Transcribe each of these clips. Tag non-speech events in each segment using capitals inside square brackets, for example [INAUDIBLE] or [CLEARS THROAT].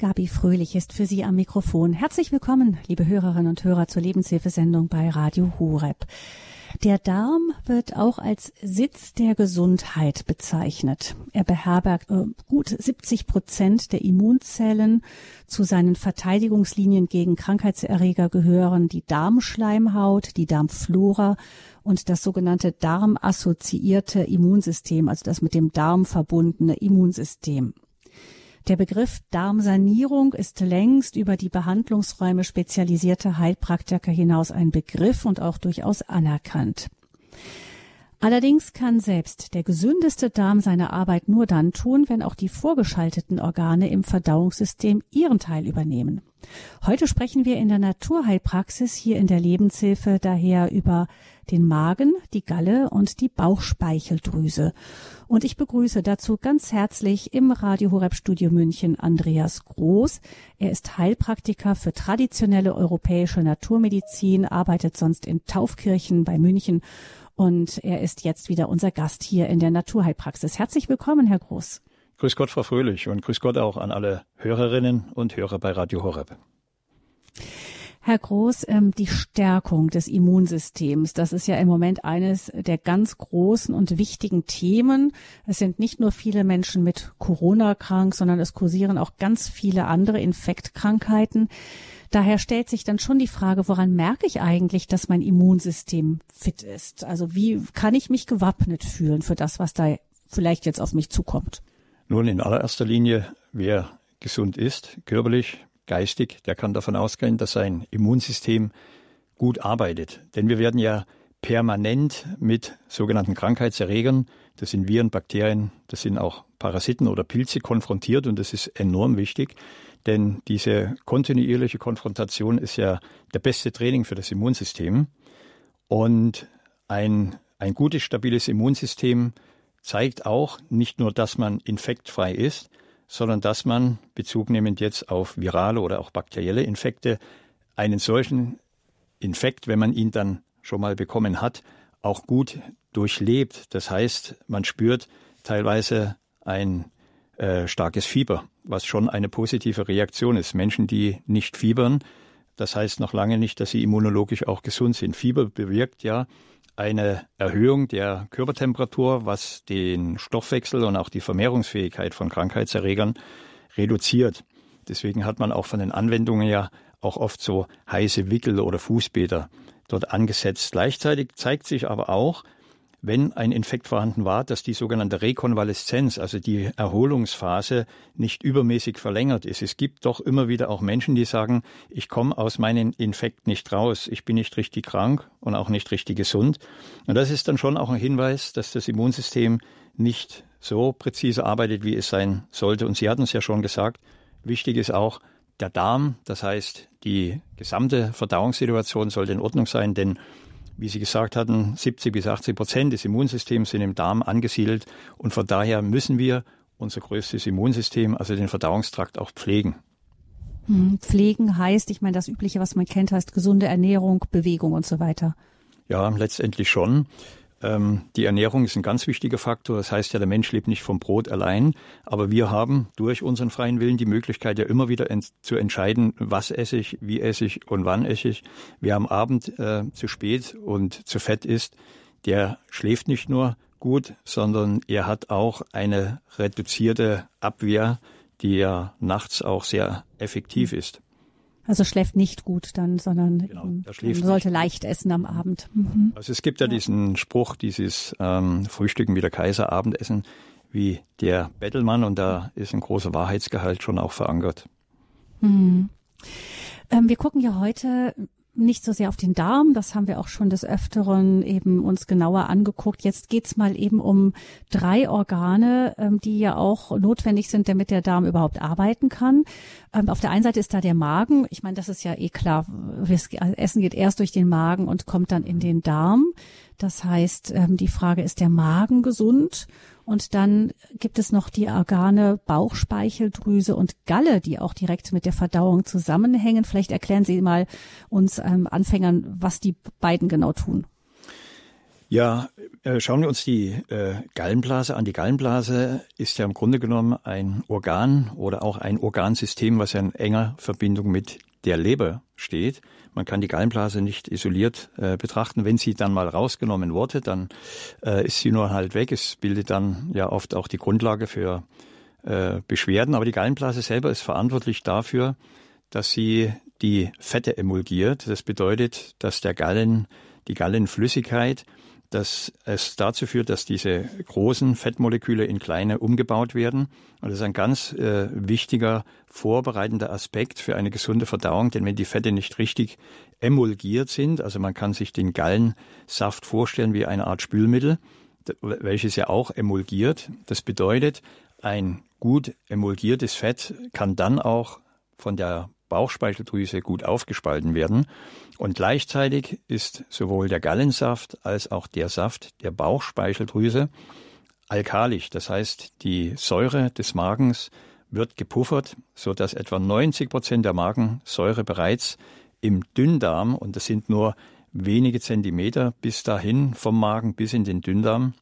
Gabi Fröhlich ist für Sie am Mikrofon. Herzlich willkommen, liebe Hörerinnen und Hörer, zur Lebenshilfesendung bei Radio Horeb. Der Darm wird auch als Sitz der Gesundheit bezeichnet. Er beherbergt äh, gut 70 Prozent der Immunzellen. Zu seinen Verteidigungslinien gegen Krankheitserreger gehören die Darmschleimhaut, die Darmflora und das sogenannte darmassoziierte Immunsystem, also das mit dem Darm verbundene Immunsystem. Der Begriff Darmsanierung ist längst über die Behandlungsräume spezialisierter Heilpraktiker hinaus ein Begriff und auch durchaus anerkannt. Allerdings kann selbst der gesündeste Darm seine Arbeit nur dann tun, wenn auch die vorgeschalteten Organe im Verdauungssystem ihren Teil übernehmen. Heute sprechen wir in der Naturheilpraxis hier in der Lebenshilfe daher über den Magen, die Galle und die Bauchspeicheldrüse. Und ich begrüße dazu ganz herzlich im Radio Horeb Studio München Andreas Groß. Er ist Heilpraktiker für traditionelle europäische Naturmedizin, arbeitet sonst in Taufkirchen bei München und er ist jetzt wieder unser Gast hier in der Naturheilpraxis. Herzlich willkommen, Herr Groß. Grüß Gott, Frau Fröhlich und grüß Gott auch an alle Hörerinnen und Hörer bei Radio Horeb. Herr Groß, ähm, die Stärkung des Immunsystems, das ist ja im Moment eines der ganz großen und wichtigen Themen. Es sind nicht nur viele Menschen mit Corona krank, sondern es kursieren auch ganz viele andere Infektkrankheiten. Daher stellt sich dann schon die Frage, woran merke ich eigentlich, dass mein Immunsystem fit ist? Also wie kann ich mich gewappnet fühlen für das, was da vielleicht jetzt auf mich zukommt? Nun, in allererster Linie, wer gesund ist, körperlich, geistig, der kann davon ausgehen, dass sein Immunsystem gut arbeitet. Denn wir werden ja permanent mit sogenannten Krankheitserregern, das sind Viren, Bakterien, das sind auch Parasiten oder Pilze konfrontiert und das ist enorm wichtig, denn diese kontinuierliche Konfrontation ist ja der beste Training für das Immunsystem und ein, ein gutes, stabiles Immunsystem zeigt auch nicht nur, dass man infektfrei ist, sondern dass man, bezugnehmend jetzt auf virale oder auch bakterielle Infekte, einen solchen Infekt, wenn man ihn dann schon mal bekommen hat, auch gut durchlebt. Das heißt, man spürt teilweise ein äh, starkes Fieber, was schon eine positive Reaktion ist. Menschen, die nicht fiebern, das heißt noch lange nicht, dass sie immunologisch auch gesund sind. Fieber bewirkt ja eine Erhöhung der Körpertemperatur, was den Stoffwechsel und auch die Vermehrungsfähigkeit von Krankheitserregern reduziert. Deswegen hat man auch von den Anwendungen ja auch oft so heiße Wickel oder Fußbäder dort angesetzt. Gleichzeitig zeigt sich aber auch, wenn ein Infekt vorhanden war, dass die sogenannte Rekonvaleszenz, also die Erholungsphase, nicht übermäßig verlängert ist. Es gibt doch immer wieder auch Menschen, die sagen, ich komme aus meinem Infekt nicht raus, ich bin nicht richtig krank und auch nicht richtig gesund. Und das ist dann schon auch ein Hinweis, dass das Immunsystem nicht so präzise arbeitet, wie es sein sollte. Und Sie hatten es ja schon gesagt, wichtig ist auch der Darm, das heißt, die gesamte Verdauungssituation sollte in Ordnung sein, denn wie Sie gesagt hatten, 70 bis 80 Prozent des Immunsystems sind im Darm angesiedelt und von daher müssen wir unser größtes Immunsystem, also den Verdauungstrakt, auch pflegen. Hm, pflegen heißt, ich meine, das Übliche, was man kennt, heißt gesunde Ernährung, Bewegung und so weiter. Ja, letztendlich schon. Ähm, die Ernährung ist ein ganz wichtiger Faktor. Das heißt ja, der Mensch lebt nicht vom Brot allein. Aber wir haben durch unseren freien Willen die Möglichkeit, ja immer wieder ent zu entscheiden, was esse ich, wie esse ich und wann esse ich. Wer am Abend äh, zu spät und zu fett ist, der schläft nicht nur gut, sondern er hat auch eine reduzierte Abwehr, die ja nachts auch sehr effektiv ist. Also schläft nicht gut dann, sondern genau, sollte leicht essen am Abend. Mhm. Also es gibt ja, ja, diesen Spruch, dieses ähm, Frühstücken wie der Kaiser, Abendessen wie der Bettelmann und da ist ein großer Wahrheitsgehalt schon auch verankert. Mhm. Ähm, wir gucken ja heute nicht so sehr auf den Darm, das haben wir auch schon des Öfteren eben uns genauer angeguckt. Jetzt geht's mal eben um drei Organe, ähm, die ja auch notwendig sind, damit der Darm überhaupt arbeiten kann. Ähm, auf der einen Seite ist da der Magen. Ich meine, das ist ja eh klar. Essen geht erst durch den Magen und kommt dann in den Darm. Das heißt, ähm, die Frage, ist der Magen gesund? Und dann gibt es noch die Organe Bauchspeicheldrüse und Galle, die auch direkt mit der Verdauung zusammenhängen. Vielleicht erklären Sie mal uns ähm, Anfängern, was die beiden genau tun. Ja, äh, schauen wir uns die äh, Gallenblase an. Die Gallenblase ist ja im Grunde genommen ein Organ oder auch ein Organsystem, was ja in enger Verbindung mit der Leber steht. Man kann die Gallenblase nicht isoliert äh, betrachten. Wenn sie dann mal rausgenommen wurde, dann äh, ist sie nur halt weg. Es bildet dann ja oft auch die Grundlage für äh, Beschwerden. Aber die Gallenblase selber ist verantwortlich dafür, dass sie die Fette emulgiert. Das bedeutet, dass der Gallen, die Gallenflüssigkeit dass es dazu führt, dass diese großen Fettmoleküle in kleine umgebaut werden. Und das ist ein ganz äh, wichtiger vorbereitender Aspekt für eine gesunde Verdauung, denn wenn die Fette nicht richtig emulgiert sind, also man kann sich den Gallensaft vorstellen wie eine Art Spülmittel, welches ja auch emulgiert. Das bedeutet, ein gut emulgiertes Fett kann dann auch von der Bauchspeicheldrüse gut aufgespalten werden. Und gleichzeitig ist sowohl der Gallensaft als auch der Saft der Bauchspeicheldrüse alkalisch. Das heißt, die Säure des Magens wird gepuffert, so dass etwa 90 Prozent der Magensäure bereits im Dünndarm, und das sind nur wenige Zentimeter bis dahin vom Magen bis in den Dünndarm,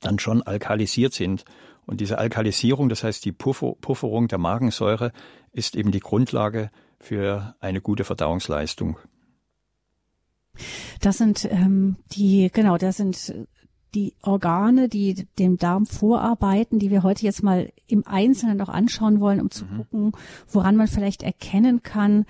dann schon alkalisiert sind. Und diese Alkalisierung, das heißt die Pufferung der Magensäure, ist eben die Grundlage für eine gute Verdauungsleistung. Das sind ähm, die, genau, das sind die Organe, die dem Darm vorarbeiten, die wir heute jetzt mal im Einzelnen noch anschauen wollen, um zu mhm. gucken, woran man vielleicht erkennen kann,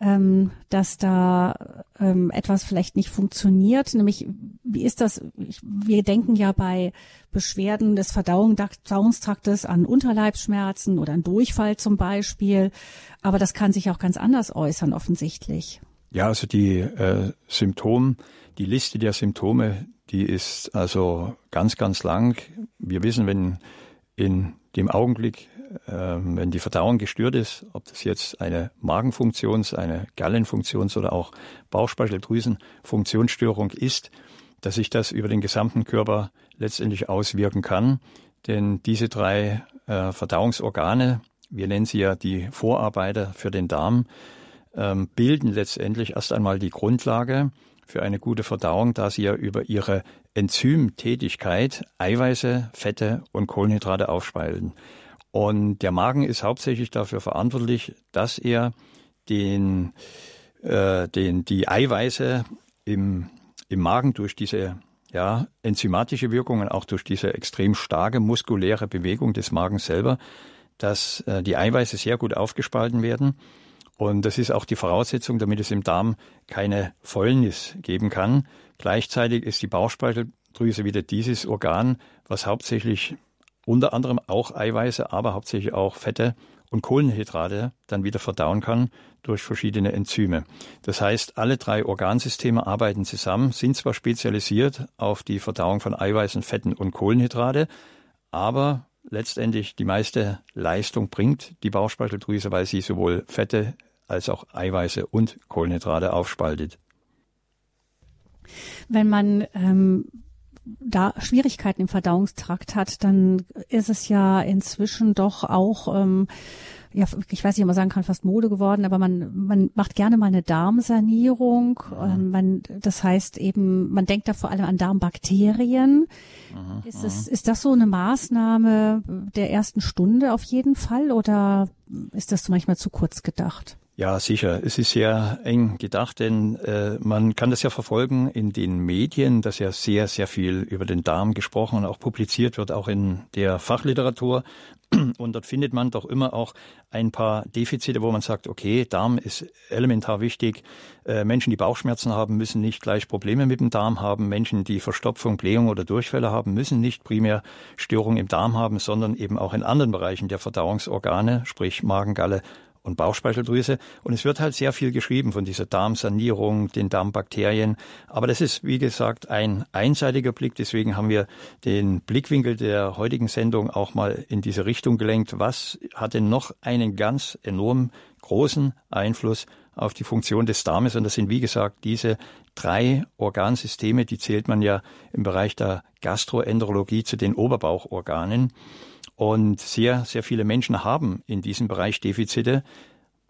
ähm, dass da ähm, etwas vielleicht nicht funktioniert. Nämlich, wie ist das? Wir denken ja bei Beschwerden des Verdauungstraktes an Unterleibsschmerzen oder an Durchfall zum Beispiel. Aber das kann sich auch ganz anders äußern, offensichtlich. Ja, also die äh, Symptome, die Liste der Symptome, die ist also ganz, ganz lang. Wir wissen, wenn in dem Augenblick ähm, wenn die Verdauung gestört ist, ob das jetzt eine Magenfunktions-, eine Gallenfunktions- oder auch Bauchspeicheldrüsenfunktionsstörung ist, dass sich das über den gesamten Körper letztendlich auswirken kann. Denn diese drei äh, Verdauungsorgane, wir nennen sie ja die Vorarbeiter für den Darm, ähm, bilden letztendlich erst einmal die Grundlage für eine gute Verdauung, da sie ja über ihre Enzymtätigkeit Eiweiße, Fette und Kohlenhydrate aufspalten. Und der Magen ist hauptsächlich dafür verantwortlich, dass er den, äh, den, die Eiweiße im, im Magen durch diese ja, enzymatische Wirkung und auch durch diese extrem starke muskuläre Bewegung des Magens selber, dass äh, die Eiweiße sehr gut aufgespalten werden. Und das ist auch die Voraussetzung, damit es im Darm keine Fäulnis geben kann. Gleichzeitig ist die Bauchspeicheldrüse wieder dieses Organ, was hauptsächlich unter anderem auch Eiweiße, aber hauptsächlich auch Fette und Kohlenhydrate dann wieder verdauen kann durch verschiedene Enzyme. Das heißt, alle drei Organsysteme arbeiten zusammen, sind zwar spezialisiert auf die Verdauung von Eiweißen, Fetten und Kohlenhydrate, aber letztendlich die meiste Leistung bringt die Bauchspeicheldrüse, weil sie sowohl Fette als auch Eiweiße und Kohlenhydrate aufspaltet. Wenn man ähm, da Schwierigkeiten im Verdauungstrakt hat, dann ist es ja inzwischen doch auch, ähm, ja, ich weiß nicht, ob man sagen kann, fast Mode geworden, aber man, man macht gerne mal eine Darmsanierung. Ähm, man, das heißt eben, man denkt da vor allem an Darmbakterien. Aha, ist, es, ist das so eine Maßnahme der ersten Stunde auf jeden Fall oder ist das manchmal zu kurz gedacht? Ja, sicher. Es ist sehr eng gedacht, denn äh, man kann das ja verfolgen in den Medien, dass ja sehr, sehr viel über den Darm gesprochen und auch publiziert wird, auch in der Fachliteratur. [CLEARS THROAT] Und dort findet man doch immer auch ein paar Defizite, wo man sagt, okay, Darm ist elementar wichtig. Äh, Menschen, die Bauchschmerzen haben, müssen nicht gleich Probleme mit dem Darm haben. Menschen, die Verstopfung, Blähung oder Durchfälle haben, müssen nicht primär Störungen im Darm haben, sondern eben auch in anderen Bereichen der Verdauungsorgane, sprich Magen, Galle und Bauchspeicheldrüse. Und es wird halt sehr viel geschrieben von dieser Darmsanierung, den Darmbakterien. Aber das ist, wie gesagt, ein einseitiger Blick. Deswegen haben wir den Blickwinkel der heutigen Sendung auch mal in diese Richtung gelenkt. Was hat denn noch einen ganz enorm großen Einfluss auf die Funktion des Darmes? Und das sind, wie gesagt, diese drei Organsysteme, die zählt man ja im Bereich der Gastroenterologie zu den Oberbauchorganen. Und sehr, sehr viele Menschen haben in diesem Bereich Defizite,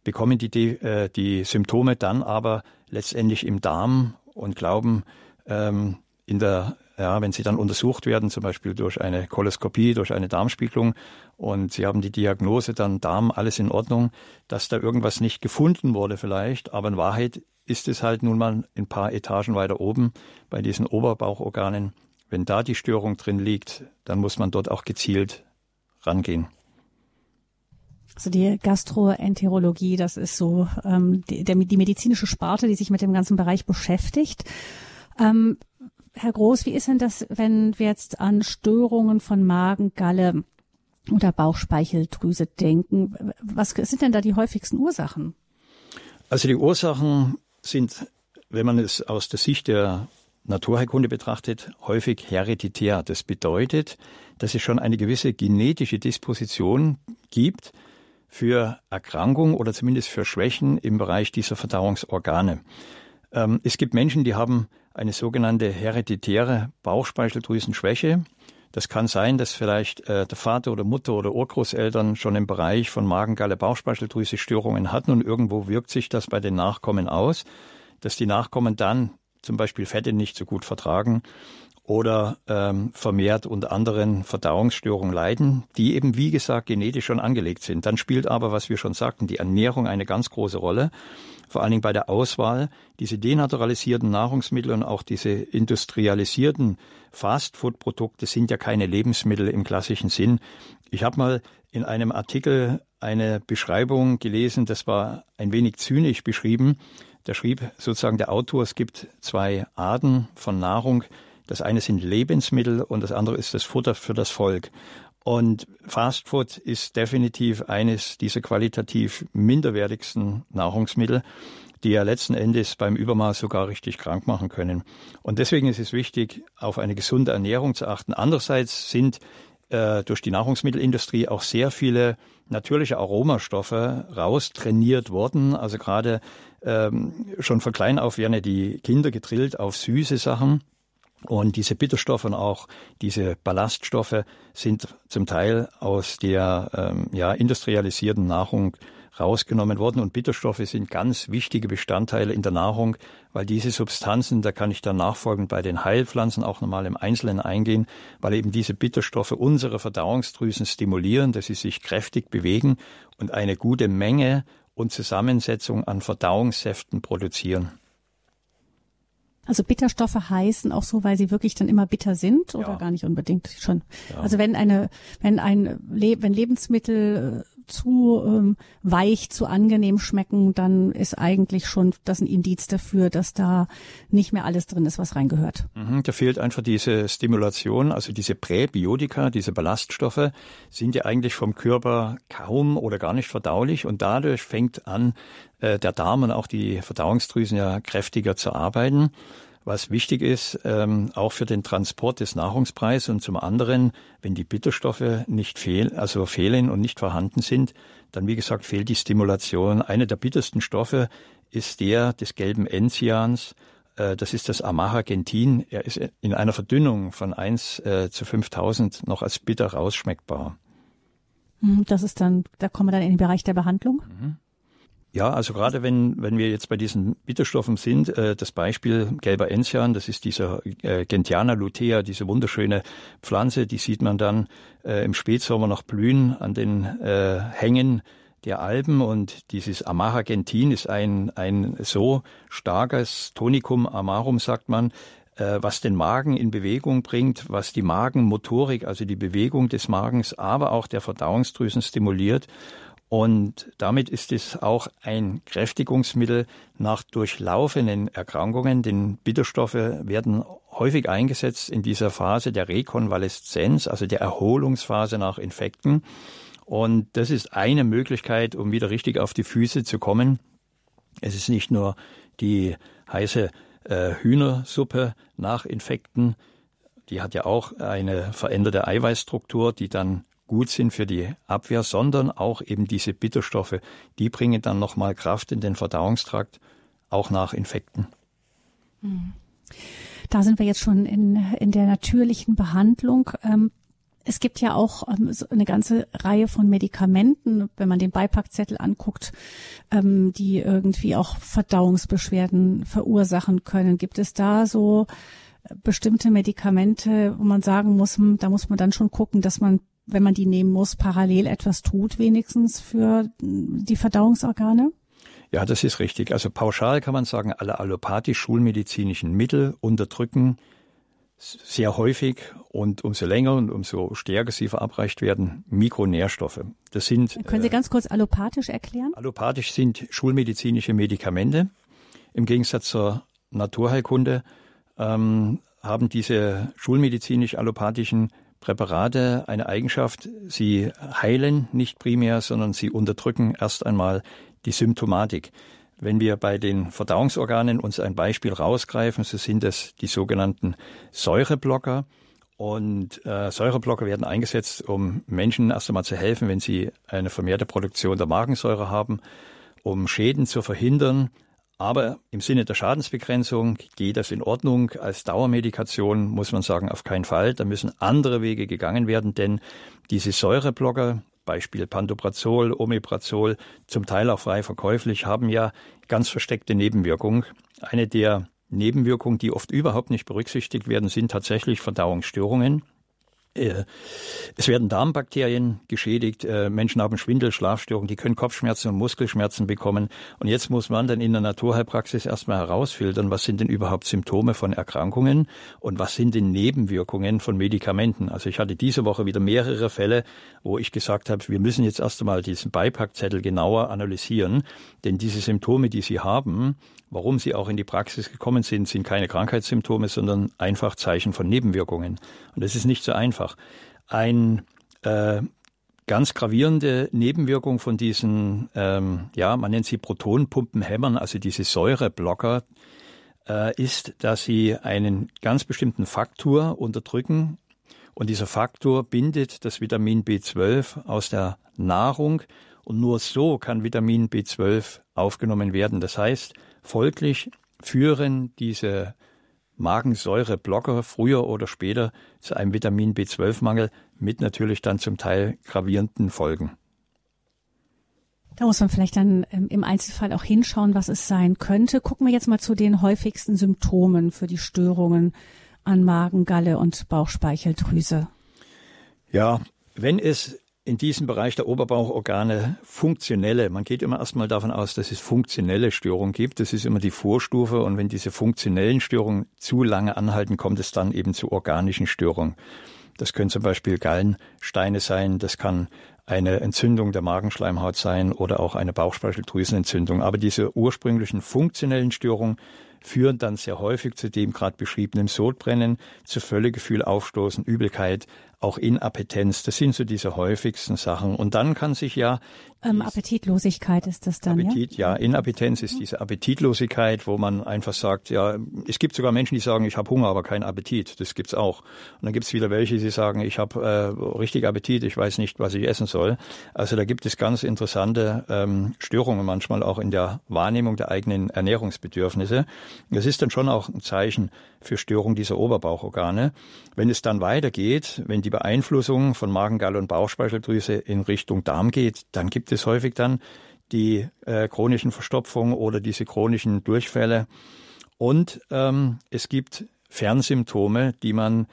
bekommen die, äh, die Symptome dann aber letztendlich im Darm und glauben, ähm, in der ja, wenn sie dann untersucht werden, zum Beispiel durch eine Koloskopie, durch eine Darmspiegelung und sie haben die Diagnose dann Darm, alles in Ordnung, dass da irgendwas nicht gefunden wurde vielleicht, aber in Wahrheit ist es halt nun mal ein paar Etagen weiter oben bei diesen Oberbauchorganen. Wenn da die Störung drin liegt, dann muss man dort auch gezielt rangehen. Also die Gastroenterologie, das ist so ähm, die, der, die medizinische Sparte, die sich mit dem ganzen Bereich beschäftigt. Ähm, Herr Groß, wie ist denn das, wenn wir jetzt an Störungen von Magen, Galle oder Bauchspeicheldrüse denken? Was sind denn da die häufigsten Ursachen? Also die Ursachen sind, wenn man es aus der Sicht der Naturheilkunde betrachtet, häufig hereditär. Das bedeutet, dass es schon eine gewisse genetische Disposition gibt für Erkrankungen oder zumindest für Schwächen im Bereich dieser Verdauungsorgane. Ähm, es gibt Menschen, die haben eine sogenannte hereditäre Bauchspeicheldrüsenschwäche. Das kann sein, dass vielleicht äh, der Vater oder Mutter oder Urgroßeltern schon im Bereich von Magengalle Bauchspeicheldrüse Störungen hatten und irgendwo wirkt sich das bei den Nachkommen aus, dass die Nachkommen dann zum Beispiel Fette nicht so gut vertragen oder ähm, vermehrt unter anderen Verdauungsstörungen leiden, die eben wie gesagt genetisch schon angelegt sind. Dann spielt aber, was wir schon sagten, die Ernährung eine ganz große Rolle vor allen Dingen bei der Auswahl, diese denaturalisierten Nahrungsmittel und auch diese industrialisierten Fastfood-Produkte sind ja keine Lebensmittel im klassischen Sinn. Ich habe mal in einem Artikel eine Beschreibung gelesen, das war ein wenig zynisch beschrieben. Da schrieb sozusagen der Autor, es gibt zwei Arten von Nahrung. Das eine sind Lebensmittel und das andere ist das Futter für das Volk. Und Fast Food ist definitiv eines dieser qualitativ minderwertigsten Nahrungsmittel, die ja letzten Endes beim Übermaß sogar richtig krank machen können. Und deswegen ist es wichtig, auf eine gesunde Ernährung zu achten. Andererseits sind äh, durch die Nahrungsmittelindustrie auch sehr viele natürliche Aromastoffe raustrainiert worden. Also gerade ähm, schon von klein auf werden ja die Kinder gedrillt auf süße Sachen. Und diese Bitterstoffe und auch diese Ballaststoffe sind zum Teil aus der ähm, ja, industrialisierten Nahrung rausgenommen worden. Und Bitterstoffe sind ganz wichtige Bestandteile in der Nahrung, weil diese Substanzen, da kann ich dann nachfolgend bei den Heilpflanzen auch nochmal im Einzelnen eingehen, weil eben diese Bitterstoffe unsere Verdauungsdrüsen stimulieren, dass sie sich kräftig bewegen und eine gute Menge und Zusammensetzung an Verdauungssäften produzieren. Also Bitterstoffe heißen auch so, weil sie wirklich dann immer bitter sind oder ja. gar nicht unbedingt schon. Ja. Also wenn eine, wenn ein, wenn Lebensmittel äh, zu ähm, weich, zu angenehm schmecken, dann ist eigentlich schon das ein Indiz dafür, dass da nicht mehr alles drin ist, was reingehört. Mhm, da fehlt einfach diese Stimulation, also diese Präbiotika, diese Ballaststoffe sind ja eigentlich vom Körper kaum oder gar nicht verdaulich und dadurch fängt an, äh, der Darm und auch die Verdauungsdrüsen ja kräftiger zu arbeiten was wichtig ist, ähm, auch für den Transport des Nahrungspreises und zum anderen, wenn die Bitterstoffe nicht fehlen, also fehlen und nicht vorhanden sind, dann wie gesagt fehlt die Stimulation. Einer der bittersten Stoffe ist der des gelben Enzians. Äh, das ist das Amahagentin. Er ist in einer Verdünnung von 1 äh, zu 5000 noch als bitter rausschmeckbar. Hm, das ist dann, da kommen wir dann in den Bereich der Behandlung. Mhm. Ja, also gerade wenn, wenn wir jetzt bei diesen Bitterstoffen sind, äh, das Beispiel gelber Enzian, das ist dieser äh, Gentiana lutea, diese wunderschöne Pflanze, die sieht man dann äh, im Spätsommer noch blühen an den äh, Hängen der Alpen und dieses Amahagentin ist ein, ein so starkes Tonicum amarum, sagt man, äh, was den Magen in Bewegung bringt, was die Magenmotorik, also die Bewegung des Magens, aber auch der Verdauungsdrüsen stimuliert und damit ist es auch ein Kräftigungsmittel nach durchlaufenden Erkrankungen, denn Bitterstoffe werden häufig eingesetzt in dieser Phase der Rekonvaleszenz, also der Erholungsphase nach Infekten. Und das ist eine Möglichkeit, um wieder richtig auf die Füße zu kommen. Es ist nicht nur die heiße äh, Hühnersuppe nach Infekten, die hat ja auch eine veränderte Eiweißstruktur, die dann gut sind für die Abwehr, sondern auch eben diese Bitterstoffe, die bringen dann nochmal Kraft in den Verdauungstrakt, auch nach Infekten. Hm. Da sind wir jetzt schon in, in der natürlichen Behandlung. Ähm, es gibt ja auch ähm, eine ganze Reihe von Medikamenten, wenn man den Beipackzettel anguckt, ähm, die irgendwie auch Verdauungsbeschwerden verursachen können. Gibt es da so bestimmte Medikamente, wo man sagen muss, hm, da muss man dann schon gucken, dass man, wenn man die nehmen muss, parallel etwas tut, wenigstens für die Verdauungsorgane? Ja, das ist richtig. Also pauschal kann man sagen, alle allopathisch-schulmedizinischen Mittel unterdrücken sehr häufig und umso länger und umso stärker sie verabreicht werden, Mikronährstoffe. Das sind. Können Sie äh, ganz kurz allopathisch erklären? Allopathisch sind schulmedizinische Medikamente. Im Gegensatz zur Naturheilkunde ähm, haben diese schulmedizinisch-allopathischen Präparate eine Eigenschaft, sie heilen nicht primär, sondern sie unterdrücken erst einmal die Symptomatik. Wenn wir bei den Verdauungsorganen uns ein Beispiel rausgreifen, so sind es die sogenannten Säureblocker. Und äh, Säureblocker werden eingesetzt, um Menschen erst einmal zu helfen, wenn sie eine vermehrte Produktion der Magensäure haben, um Schäden zu verhindern. Aber im Sinne der Schadensbegrenzung geht das in Ordnung. Als Dauermedikation muss man sagen, auf keinen Fall. Da müssen andere Wege gegangen werden, denn diese Säureblocker Beispiel Pantoprazol, Omeprazol, zum Teil auch frei verkäuflich, haben ja ganz versteckte Nebenwirkungen. Eine der Nebenwirkungen, die oft überhaupt nicht berücksichtigt werden, sind tatsächlich Verdauungsstörungen. Äh, es werden Darmbakterien geschädigt, äh, Menschen haben Schwindel, Schlafstörungen, die können Kopfschmerzen und Muskelschmerzen bekommen. Und jetzt muss man dann in der Naturheilpraxis erstmal herausfiltern, was sind denn überhaupt Symptome von Erkrankungen und was sind denn Nebenwirkungen von Medikamenten. Also ich hatte diese Woche wieder mehrere Fälle, wo ich gesagt habe, wir müssen jetzt erst einmal diesen Beipackzettel genauer analysieren, denn diese Symptome, die Sie haben, warum sie auch in die Praxis gekommen sind, sind keine Krankheitssymptome, sondern einfach Zeichen von Nebenwirkungen. Und das ist nicht so einfach. Ein äh, ganz gravierende Nebenwirkung von diesen, ähm, ja, man nennt sie Protonpumpenhämmern, also diese Säureblocker, äh, ist, dass sie einen ganz bestimmten Faktor unterdrücken. Und dieser Faktor bindet das Vitamin B12 aus der Nahrung und nur so kann Vitamin B12 aufgenommen werden. Das heißt, folglich führen diese Magensäureblocker früher oder später zu einem Vitamin B12-Mangel mit natürlich dann zum Teil gravierenden Folgen. Da muss man vielleicht dann ähm, im Einzelfall auch hinschauen, was es sein könnte. Gucken wir jetzt mal zu den häufigsten Symptomen für die Störungen an Magen, Galle und Bauchspeicheldrüse. Ja, wenn es in diesem Bereich der Oberbauchorgane funktionelle, man geht immer erstmal davon aus, dass es funktionelle Störungen gibt. Das ist immer die Vorstufe. Und wenn diese funktionellen Störungen zu lange anhalten, kommt es dann eben zu organischen Störungen. Das können zum Beispiel Gallensteine sein, das kann eine Entzündung der Magenschleimhaut sein oder auch eine Bauchspeicheldrüsenentzündung. Aber diese ursprünglichen funktionellen Störungen führen dann sehr häufig zu dem gerade beschriebenen Sodbrennen, zu Völlegefühl, Aufstoßen, Übelkeit, auch Inappetenz. Das sind so diese häufigsten Sachen. Und dann kann sich ja ähm, Appetitlosigkeit ist das dann, Appetit, ja? ja. Inappetenz ist diese Appetitlosigkeit, wo man einfach sagt, ja, es gibt sogar Menschen, die sagen, ich habe Hunger, aber keinen Appetit. Das gibt's auch. Und dann gibt's wieder welche, die sagen, ich habe äh, richtig Appetit, ich weiß nicht, was ich essen soll. Also da gibt es ganz interessante ähm, Störungen manchmal auch in der Wahrnehmung der eigenen Ernährungsbedürfnisse. Das ist dann schon auch ein Zeichen für Störung dieser Oberbauchorgane. Wenn es dann weitergeht, wenn die Beeinflussung von Magen, Galle und Bauchspeicheldrüse in Richtung Darm geht, dann gibt es häufig dann die äh, chronischen Verstopfungen oder diese chronischen Durchfälle. Und ähm, es gibt Fernsymptome, die man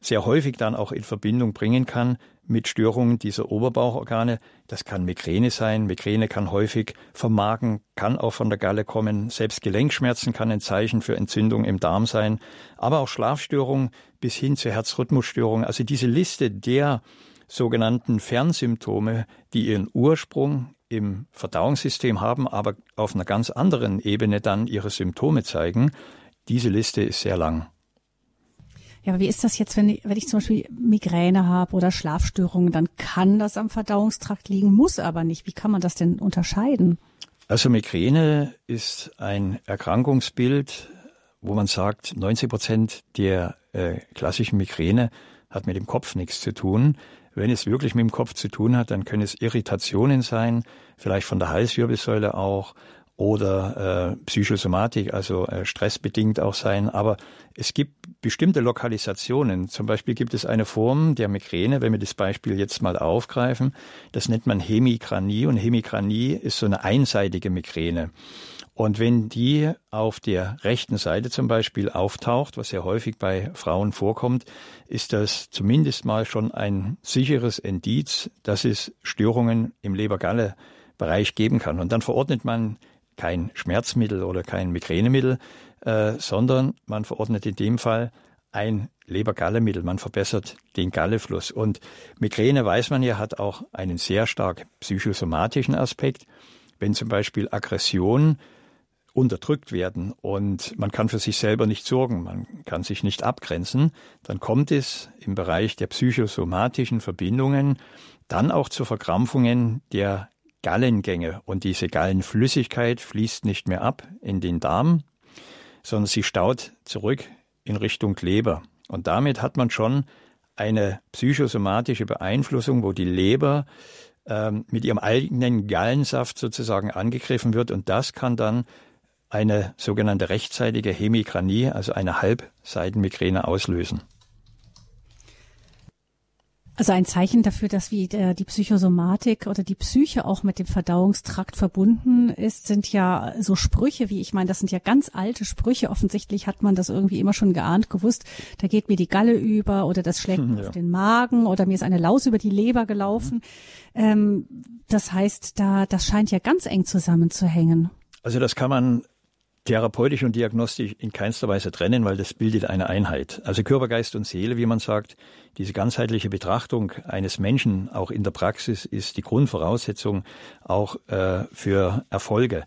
sehr häufig dann auch in Verbindung bringen kann mit Störungen dieser Oberbauchorgane. Das kann Migräne sein. Migräne kann häufig vom Magen, kann auch von der Galle kommen. Selbst Gelenkschmerzen kann ein Zeichen für Entzündung im Darm sein. Aber auch Schlafstörungen bis hin zur Herzrhythmusstörung. Also diese Liste der sogenannten Fernsymptome, die ihren Ursprung im Verdauungssystem haben, aber auf einer ganz anderen Ebene dann ihre Symptome zeigen. Diese Liste ist sehr lang. Ja, aber wie ist das jetzt, wenn ich, wenn ich zum Beispiel Migräne habe oder Schlafstörungen, dann kann das am Verdauungstrakt liegen, muss aber nicht. Wie kann man das denn unterscheiden? Also Migräne ist ein Erkrankungsbild, wo man sagt, 90 Prozent der äh, klassischen Migräne hat mit dem Kopf nichts zu tun. Wenn es wirklich mit dem Kopf zu tun hat, dann können es Irritationen sein, vielleicht von der Halswirbelsäule auch, oder äh, Psychosomatik, also äh, stressbedingt auch sein. Aber es gibt bestimmte Lokalisationen. Zum Beispiel gibt es eine Form der Migräne, wenn wir das Beispiel jetzt mal aufgreifen. Das nennt man Hemikranie und Hemikranie ist so eine einseitige Migräne. Und wenn die auf der rechten Seite zum Beispiel auftaucht, was ja häufig bei Frauen vorkommt, ist das zumindest mal schon ein sicheres Indiz, dass es Störungen im Leber-Galle-Bereich geben kann. Und dann verordnet man kein Schmerzmittel oder kein Migränemittel, äh, sondern man verordnet in dem Fall ein Leber-Galle-Mittel. Man verbessert den Gallefluss. Und Migräne, weiß man ja, hat auch einen sehr stark psychosomatischen Aspekt. Wenn zum Beispiel Aggression unterdrückt werden. Und man kann für sich selber nicht sorgen, man kann sich nicht abgrenzen, dann kommt es im Bereich der psychosomatischen Verbindungen dann auch zu Verkrampfungen der Gallengänge. Und diese Gallenflüssigkeit fließt nicht mehr ab in den Darm, sondern sie staut zurück in Richtung Leber. Und damit hat man schon eine psychosomatische Beeinflussung, wo die Leber ähm, mit ihrem eigenen Gallensaft sozusagen angegriffen wird. Und das kann dann eine sogenannte rechtzeitige Hemikranie, also eine Halbseitenmigräne auslösen. Also ein Zeichen dafür, dass wie der, die Psychosomatik oder die Psyche auch mit dem Verdauungstrakt verbunden ist, sind ja so Sprüche, wie ich meine, das sind ja ganz alte Sprüche. Offensichtlich hat man das irgendwie immer schon geahnt, gewusst, da geht mir die Galle über oder das schlägt hm, ja. auf den Magen oder mir ist eine Laus über die Leber gelaufen. Mhm. Ähm, das heißt, da, das scheint ja ganz eng zusammenzuhängen. Also das kann man therapeutisch und diagnostisch in keinster Weise trennen, weil das bildet eine Einheit. Also Körper, Geist und Seele, wie man sagt, diese ganzheitliche Betrachtung eines Menschen auch in der Praxis ist die Grundvoraussetzung auch äh, für Erfolge.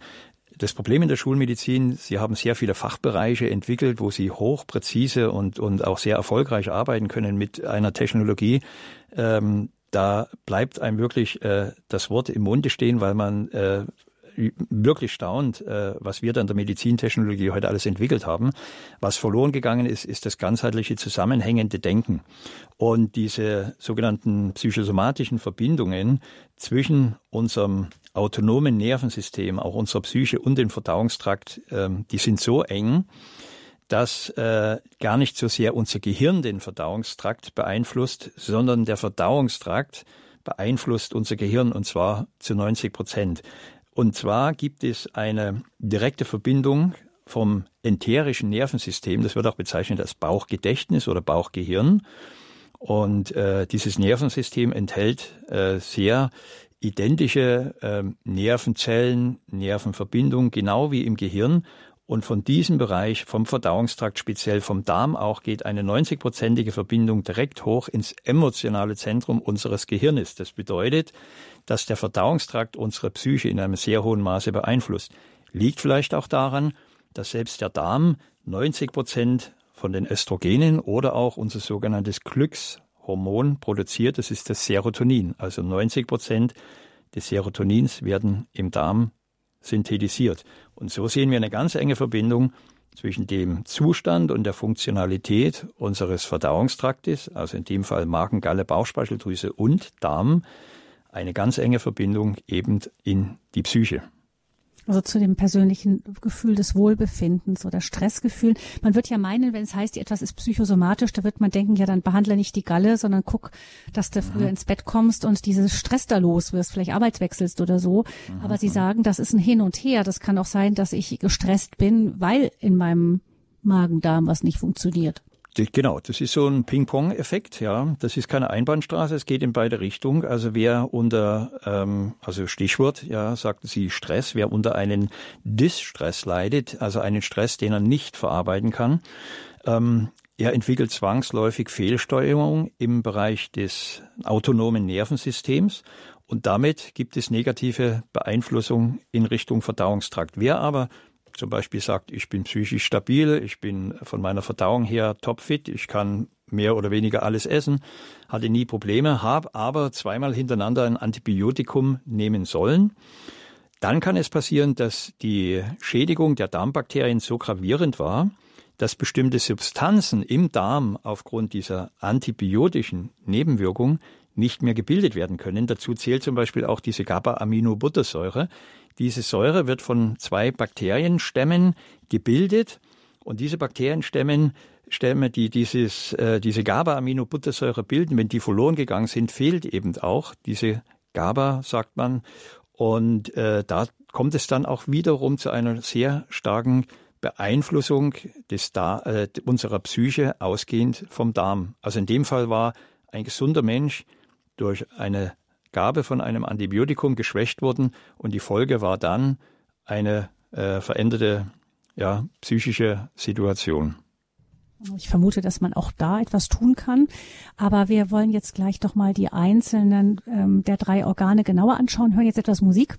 Das Problem in der Schulmedizin, Sie haben sehr viele Fachbereiche entwickelt, wo Sie hochpräzise und, und auch sehr erfolgreich arbeiten können mit einer Technologie. Ähm, da bleibt einem wirklich äh, das Wort im Munde stehen, weil man äh, wirklich staunt, äh, was wir da in der Medizintechnologie heute alles entwickelt haben. Was verloren gegangen ist, ist das ganzheitliche zusammenhängende Denken. Und diese sogenannten psychosomatischen Verbindungen zwischen unserem autonomen Nervensystem, auch unserer Psyche und dem Verdauungstrakt, ähm, die sind so eng, dass äh, gar nicht so sehr unser Gehirn den Verdauungstrakt beeinflusst, sondern der Verdauungstrakt beeinflusst unser Gehirn und zwar zu 90 Prozent. Und zwar gibt es eine direkte Verbindung vom enterischen Nervensystem, das wird auch bezeichnet als Bauchgedächtnis oder Bauchgehirn. Und äh, dieses Nervensystem enthält äh, sehr identische äh, Nervenzellen, Nervenverbindungen, genau wie im Gehirn. Und von diesem Bereich, vom Verdauungstrakt, speziell vom Darm auch, geht eine 90-prozentige Verbindung direkt hoch ins emotionale Zentrum unseres Gehirnes. Das bedeutet, dass der Verdauungstrakt unsere Psyche in einem sehr hohen Maße beeinflusst. Liegt vielleicht auch daran, dass selbst der Darm 90 Prozent von den Östrogenen oder auch unser sogenanntes Glückshormon produziert. Das ist das Serotonin. Also 90 Prozent des Serotonins werden im Darm synthetisiert. Und so sehen wir eine ganz enge Verbindung zwischen dem Zustand und der Funktionalität unseres Verdauungstraktes, also in dem Fall Magen, Galle, Bauchspeicheldrüse und Darm, eine ganz enge Verbindung eben in die Psyche. Also zu dem persönlichen Gefühl des Wohlbefindens oder Stressgefühl. Man wird ja meinen, wenn es heißt, etwas ist psychosomatisch, da wird man denken, ja, dann behandle nicht die Galle, sondern guck, dass du früher ins Bett kommst und dieses Stress da los wirst, vielleicht arbeitswechselst oder so. Aber sie sagen, das ist ein Hin und Her. Das kann auch sein, dass ich gestresst bin, weil in meinem Magen-Darm was nicht funktioniert. Genau, das ist so ein Ping-Pong-Effekt, ja. Das ist keine Einbahnstraße, es geht in beide Richtungen. Also wer unter, ähm, also Stichwort, ja, sagten Sie Stress, wer unter einen Distress leidet, also einen Stress, den er nicht verarbeiten kann, ähm, er entwickelt zwangsläufig Fehlsteuerung im Bereich des autonomen Nervensystems und damit gibt es negative Beeinflussung in Richtung Verdauungstrakt. Wer aber zum Beispiel sagt, ich bin psychisch stabil, ich bin von meiner Verdauung her topfit, ich kann mehr oder weniger alles essen, hatte nie Probleme, habe aber zweimal hintereinander ein Antibiotikum nehmen sollen. Dann kann es passieren, dass die Schädigung der Darmbakterien so gravierend war, dass bestimmte Substanzen im Darm aufgrund dieser antibiotischen Nebenwirkung nicht mehr gebildet werden können. Dazu zählt zum Beispiel auch diese GABA-Aminobuttersäure, diese Säure wird von zwei Bakterienstämmen gebildet und diese Bakterienstämmen Stämme, die dieses, äh, diese GABA-Aminobuttersäure bilden, wenn die verloren gegangen sind, fehlt eben auch diese GABA, sagt man. Und äh, da kommt es dann auch wiederum zu einer sehr starken Beeinflussung des da äh, unserer Psyche ausgehend vom Darm. Also in dem Fall war ein gesunder Mensch durch eine Gabe von einem Antibiotikum geschwächt worden und die Folge war dann eine äh, veränderte ja, psychische Situation. Ich vermute, dass man auch da etwas tun kann. Aber wir wollen jetzt gleich doch mal die einzelnen ähm, der drei Organe genauer anschauen, hören jetzt etwas Musik,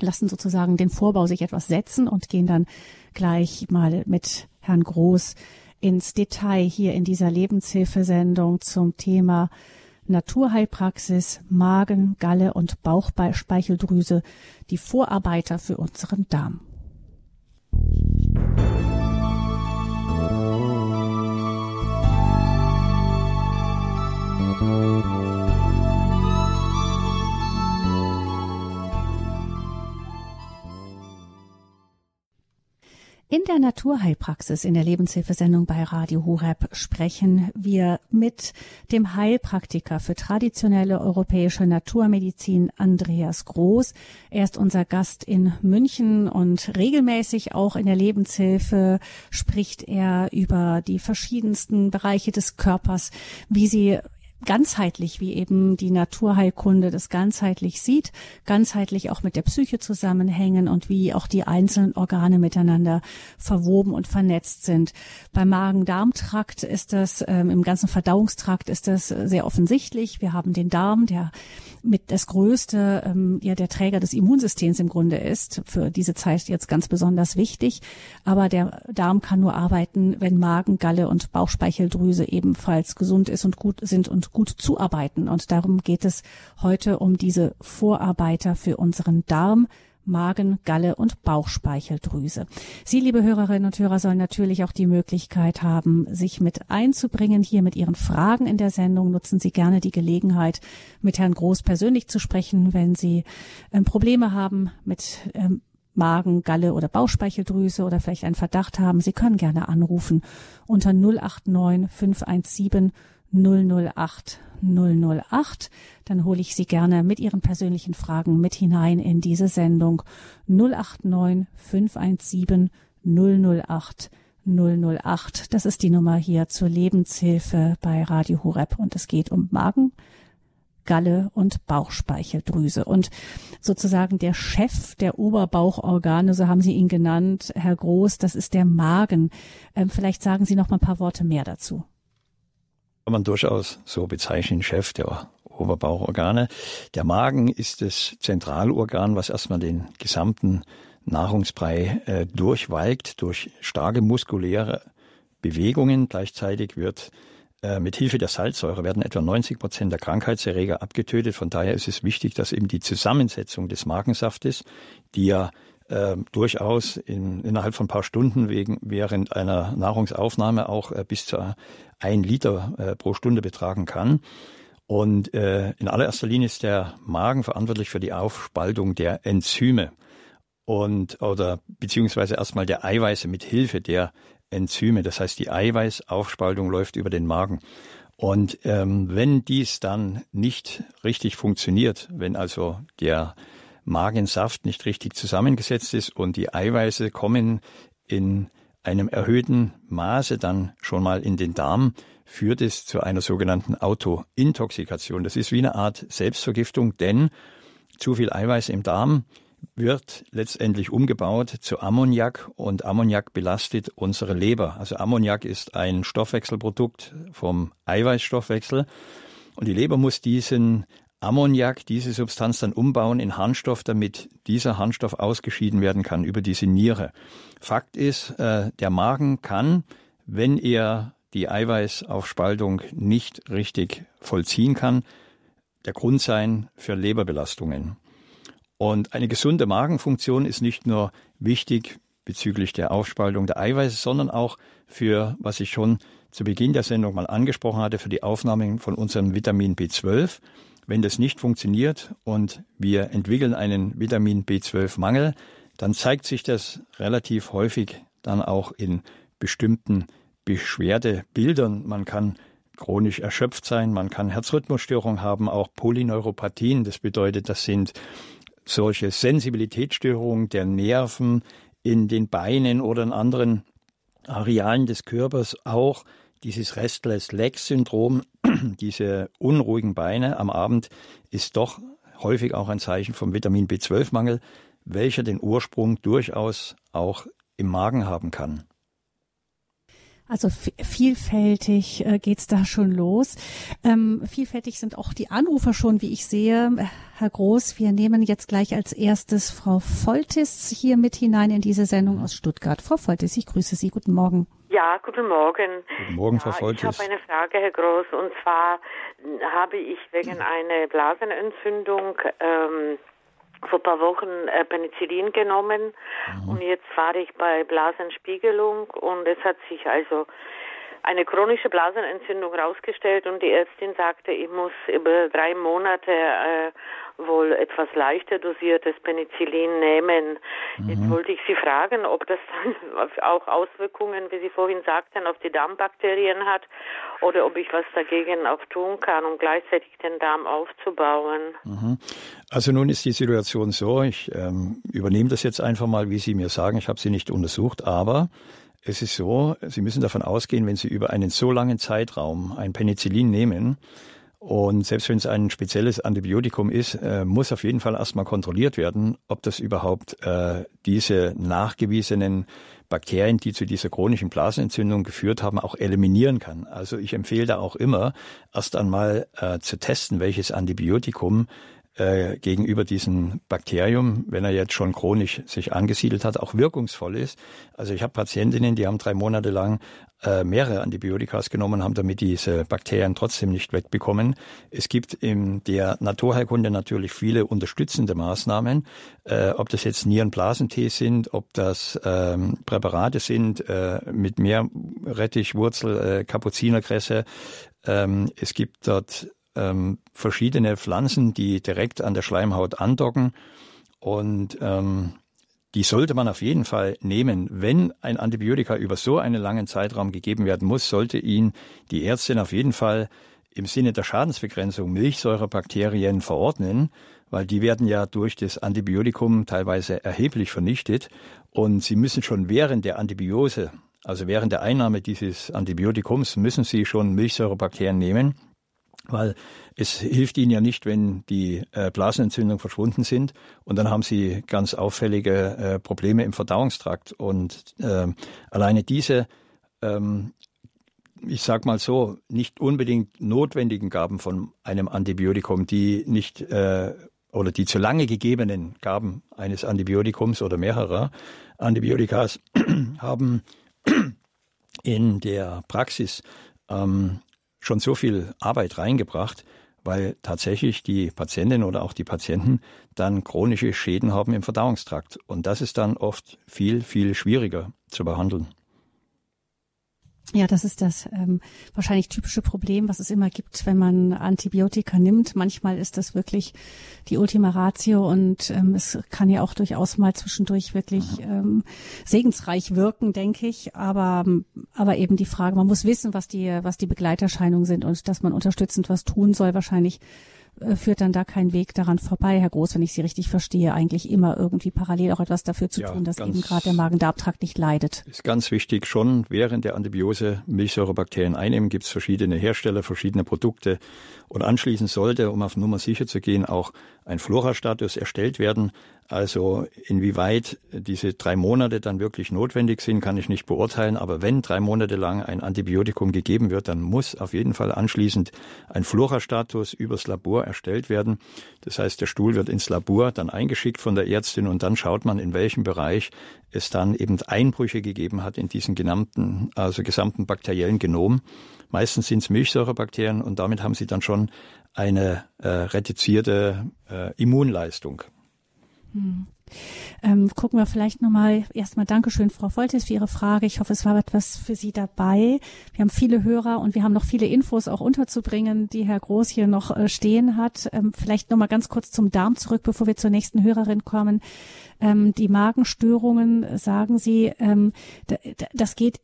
lassen sozusagen den Vorbau sich etwas setzen und gehen dann gleich mal mit Herrn Groß ins Detail hier in dieser Lebenshilfesendung zum Thema Naturheilpraxis, Magen, Galle und Bauchspeicheldrüse, die Vorarbeiter für unseren Darm. In der Naturheilpraxis in der Lebenshilfesendung bei Radio Horeb sprechen wir mit dem Heilpraktiker für traditionelle europäische Naturmedizin Andreas Groß. Er ist unser Gast in München und regelmäßig auch in der Lebenshilfe spricht er über die verschiedensten Bereiche des Körpers, wie sie ganzheitlich, wie eben die Naturheilkunde das ganzheitlich sieht, ganzheitlich auch mit der Psyche zusammenhängen und wie auch die einzelnen Organe miteinander verwoben und vernetzt sind. Beim Magen-Darm-Trakt ist das, ähm, im ganzen Verdauungstrakt ist das sehr offensichtlich. Wir haben den Darm, der mit das größte, ähm, ja, der Träger des Immunsystems im Grunde ist, für diese Zeit jetzt ganz besonders wichtig. Aber der Darm kann nur arbeiten, wenn Magen, Galle und Bauchspeicheldrüse ebenfalls gesund ist und gut sind und gut zuarbeiten. Und darum geht es heute um diese Vorarbeiter für unseren Darm, Magen, Galle und Bauchspeicheldrüse. Sie, liebe Hörerinnen und Hörer, sollen natürlich auch die Möglichkeit haben, sich mit einzubringen hier mit Ihren Fragen in der Sendung. Nutzen Sie gerne die Gelegenheit, mit Herrn Groß persönlich zu sprechen, wenn Sie ähm, Probleme haben mit ähm, Magen, Galle oder Bauchspeicheldrüse oder vielleicht einen Verdacht haben. Sie können gerne anrufen unter 089 517 008 008. Dann hole ich Sie gerne mit Ihren persönlichen Fragen mit hinein in diese Sendung 089 517 008 008. Das ist die Nummer hier zur Lebenshilfe bei Radio Horeb und es geht um Magen, Galle und Bauchspeicheldrüse. Und sozusagen der Chef der Oberbauchorgane, so haben Sie ihn genannt, Herr Groß, das ist der Magen. Ähm, vielleicht sagen Sie noch mal ein paar Worte mehr dazu kann man durchaus so bezeichnen, Chef der Oberbauchorgane. Der Magen ist das Zentralorgan, was erstmal den gesamten Nahrungsbrei äh, durchwalkt durch starke muskuläre Bewegungen. Gleichzeitig wird äh, mit Hilfe der Salzsäure werden etwa 90 Prozent der Krankheitserreger abgetötet. Von daher ist es wichtig, dass eben die Zusammensetzung des Magensaftes, die ja äh, durchaus in, innerhalb von ein paar Stunden wegen, während einer Nahrungsaufnahme auch äh, bis zu ein Liter äh, pro Stunde betragen kann. Und äh, in allererster Linie ist der Magen verantwortlich für die Aufspaltung der Enzyme und oder beziehungsweise erstmal der Eiweiße mit Hilfe der Enzyme. Das heißt, die Eiweißaufspaltung läuft über den Magen. Und ähm, wenn dies dann nicht richtig funktioniert, wenn also der Magensaft nicht richtig zusammengesetzt ist und die Eiweiße kommen in einem erhöhten Maße dann schon mal in den Darm, führt es zu einer sogenannten Autointoxikation. Das ist wie eine Art Selbstvergiftung, denn zu viel Eiweiß im Darm wird letztendlich umgebaut zu Ammoniak und Ammoniak belastet unsere Leber. Also Ammoniak ist ein Stoffwechselprodukt vom Eiweißstoffwechsel und die Leber muss diesen Ammoniak, diese Substanz dann umbauen in Harnstoff, damit dieser Harnstoff ausgeschieden werden kann über diese Niere. Fakt ist, äh, der Magen kann, wenn er die Eiweißaufspaltung nicht richtig vollziehen kann, der Grund sein für Leberbelastungen. Und eine gesunde Magenfunktion ist nicht nur wichtig bezüglich der Aufspaltung der Eiweiße, sondern auch für, was ich schon zu Beginn der Sendung mal angesprochen hatte, für die Aufnahme von unserem Vitamin B12. Wenn das nicht funktioniert und wir entwickeln einen Vitamin B12-Mangel, dann zeigt sich das relativ häufig dann auch in bestimmten Beschwerdebildern. Man kann chronisch erschöpft sein, man kann Herzrhythmusstörungen haben, auch Polyneuropathien. Das bedeutet, das sind solche Sensibilitätsstörungen der Nerven in den Beinen oder in anderen Arealen des Körpers auch dieses Restless Leg Syndrom, [CLEARS THROAT] diese unruhigen Beine am Abend, ist doch häufig auch ein Zeichen vom Vitamin B12-Mangel, welcher den Ursprung durchaus auch im Magen haben kann. Also vielfältig äh, geht's da schon los. Ähm, vielfältig sind auch die Anrufer schon, wie ich sehe. Herr Groß, wir nehmen jetzt gleich als erstes Frau Voltis hier mit hinein in diese Sendung aus Stuttgart. Frau Voltis, ich grüße Sie. Guten Morgen. Ja, guten Morgen. Guten Morgen, ja, Frau Voltis. Ich habe eine Frage, Herr Groß, und zwar habe ich wegen einer Blasenentzündung ähm, vor ein paar Wochen äh, Penicillin genommen mhm. und jetzt fahre ich bei Blasenspiegelung und es hat sich also eine chronische Blasenentzündung rausgestellt und die Ärztin sagte, ich muss über drei Monate äh, wohl etwas leichter dosiertes Penicillin nehmen. Mhm. Jetzt wollte ich Sie fragen, ob das dann [LAUGHS] auch Auswirkungen, wie Sie vorhin sagten, auf die Darmbakterien hat oder ob ich was dagegen auch tun kann, um gleichzeitig den Darm aufzubauen. Mhm. Also nun ist die Situation so, ich ähm, übernehme das jetzt einfach mal, wie Sie mir sagen, ich habe sie nicht untersucht, aber es ist so, Sie müssen davon ausgehen, wenn Sie über einen so langen Zeitraum ein Penicillin nehmen, und selbst wenn es ein spezielles Antibiotikum ist, äh, muss auf jeden Fall erstmal kontrolliert werden, ob das überhaupt äh, diese nachgewiesenen Bakterien, die zu dieser chronischen Blasenentzündung geführt haben, auch eliminieren kann. Also ich empfehle da auch immer, erst einmal äh, zu testen, welches Antibiotikum äh, gegenüber diesem Bakterium, wenn er jetzt schon chronisch sich angesiedelt hat, auch wirkungsvoll ist. Also ich habe Patientinnen, die haben drei Monate lang äh, mehrere Antibiotikas genommen, haben damit diese Bakterien trotzdem nicht wegbekommen. Es gibt in der Naturheilkunde natürlich viele unterstützende Maßnahmen, äh, ob das jetzt Nierenblasentee sind, ob das ähm, Präparate sind äh, mit Meerrettich, Wurzel, äh, Kapuzinerkresse. Ähm, es gibt dort ähm, verschiedene Pflanzen, die direkt an der Schleimhaut andocken. Und ähm, die sollte man auf jeden Fall nehmen. Wenn ein Antibiotika über so einen langen Zeitraum gegeben werden muss, sollte ihn die Ärztin auf jeden Fall im Sinne der Schadensbegrenzung Milchsäurebakterien verordnen, weil die werden ja durch das Antibiotikum teilweise erheblich vernichtet und sie müssen schon während der Antibiose, also während der Einnahme dieses Antibiotikums, müssen sie schon Milchsäurebakterien nehmen weil es hilft ihnen ja nicht, wenn die äh, Blasenentzündungen verschwunden sind. Und dann haben sie ganz auffällige äh, Probleme im Verdauungstrakt. Und äh, alleine diese ähm, ich sag mal so, nicht unbedingt notwendigen Gaben von einem Antibiotikum, die nicht äh, oder die zu lange gegebenen Gaben eines Antibiotikums oder mehrerer Antibiotikas [CLEARS THROAT] haben in der Praxis ähm, schon so viel Arbeit reingebracht, weil tatsächlich die Patientinnen oder auch die Patienten dann chronische Schäden haben im Verdauungstrakt. Und das ist dann oft viel, viel schwieriger zu behandeln. Ja, das ist das ähm, wahrscheinlich typische Problem, was es immer gibt, wenn man Antibiotika nimmt. Manchmal ist das wirklich die Ultima Ratio und ähm, es kann ja auch durchaus mal zwischendurch wirklich mhm. ähm, segensreich wirken, denke ich. Aber, aber eben die Frage, man muss wissen, was die, was die Begleiterscheinungen sind und dass man unterstützend was tun soll, wahrscheinlich führt dann da kein Weg daran vorbei, Herr Groß, wenn ich Sie richtig verstehe, eigentlich immer irgendwie parallel auch etwas dafür zu ja, tun, dass eben gerade der Magen-Darm-Trakt nicht leidet. Ist ganz wichtig, schon während der Antibiose Milchsäurebakterien einnehmen, gibt es verschiedene Hersteller, verschiedene Produkte und anschließend sollte, um auf Nummer sicher zu gehen, auch ein Flora-Status erstellt werden. Also inwieweit diese drei Monate dann wirklich notwendig sind, kann ich nicht beurteilen. Aber wenn drei Monate lang ein Antibiotikum gegeben wird, dann muss auf jeden Fall anschließend ein Flora-Status übers Labor erstellt werden. Das heißt, der Stuhl wird ins Labor dann eingeschickt von der Ärztin und dann schaut man, in welchem Bereich es dann eben Einbrüche gegeben hat in diesen genannten, also gesamten bakteriellen Genom. Meistens sind es Milchsäurebakterien und damit haben sie dann schon eine äh, reduzierte äh, Immunleistung. Hm. Ähm, gucken wir vielleicht nochmal erstmal Dankeschön, Frau Voltes, für Ihre Frage. Ich hoffe, es war etwas für Sie dabei. Wir haben viele Hörer und wir haben noch viele Infos auch unterzubringen, die Herr Groß hier noch äh, stehen hat. Ähm, vielleicht nochmal ganz kurz zum Darm zurück, bevor wir zur nächsten Hörerin kommen. Ähm, die Magenstörungen, sagen Sie, ähm, das geht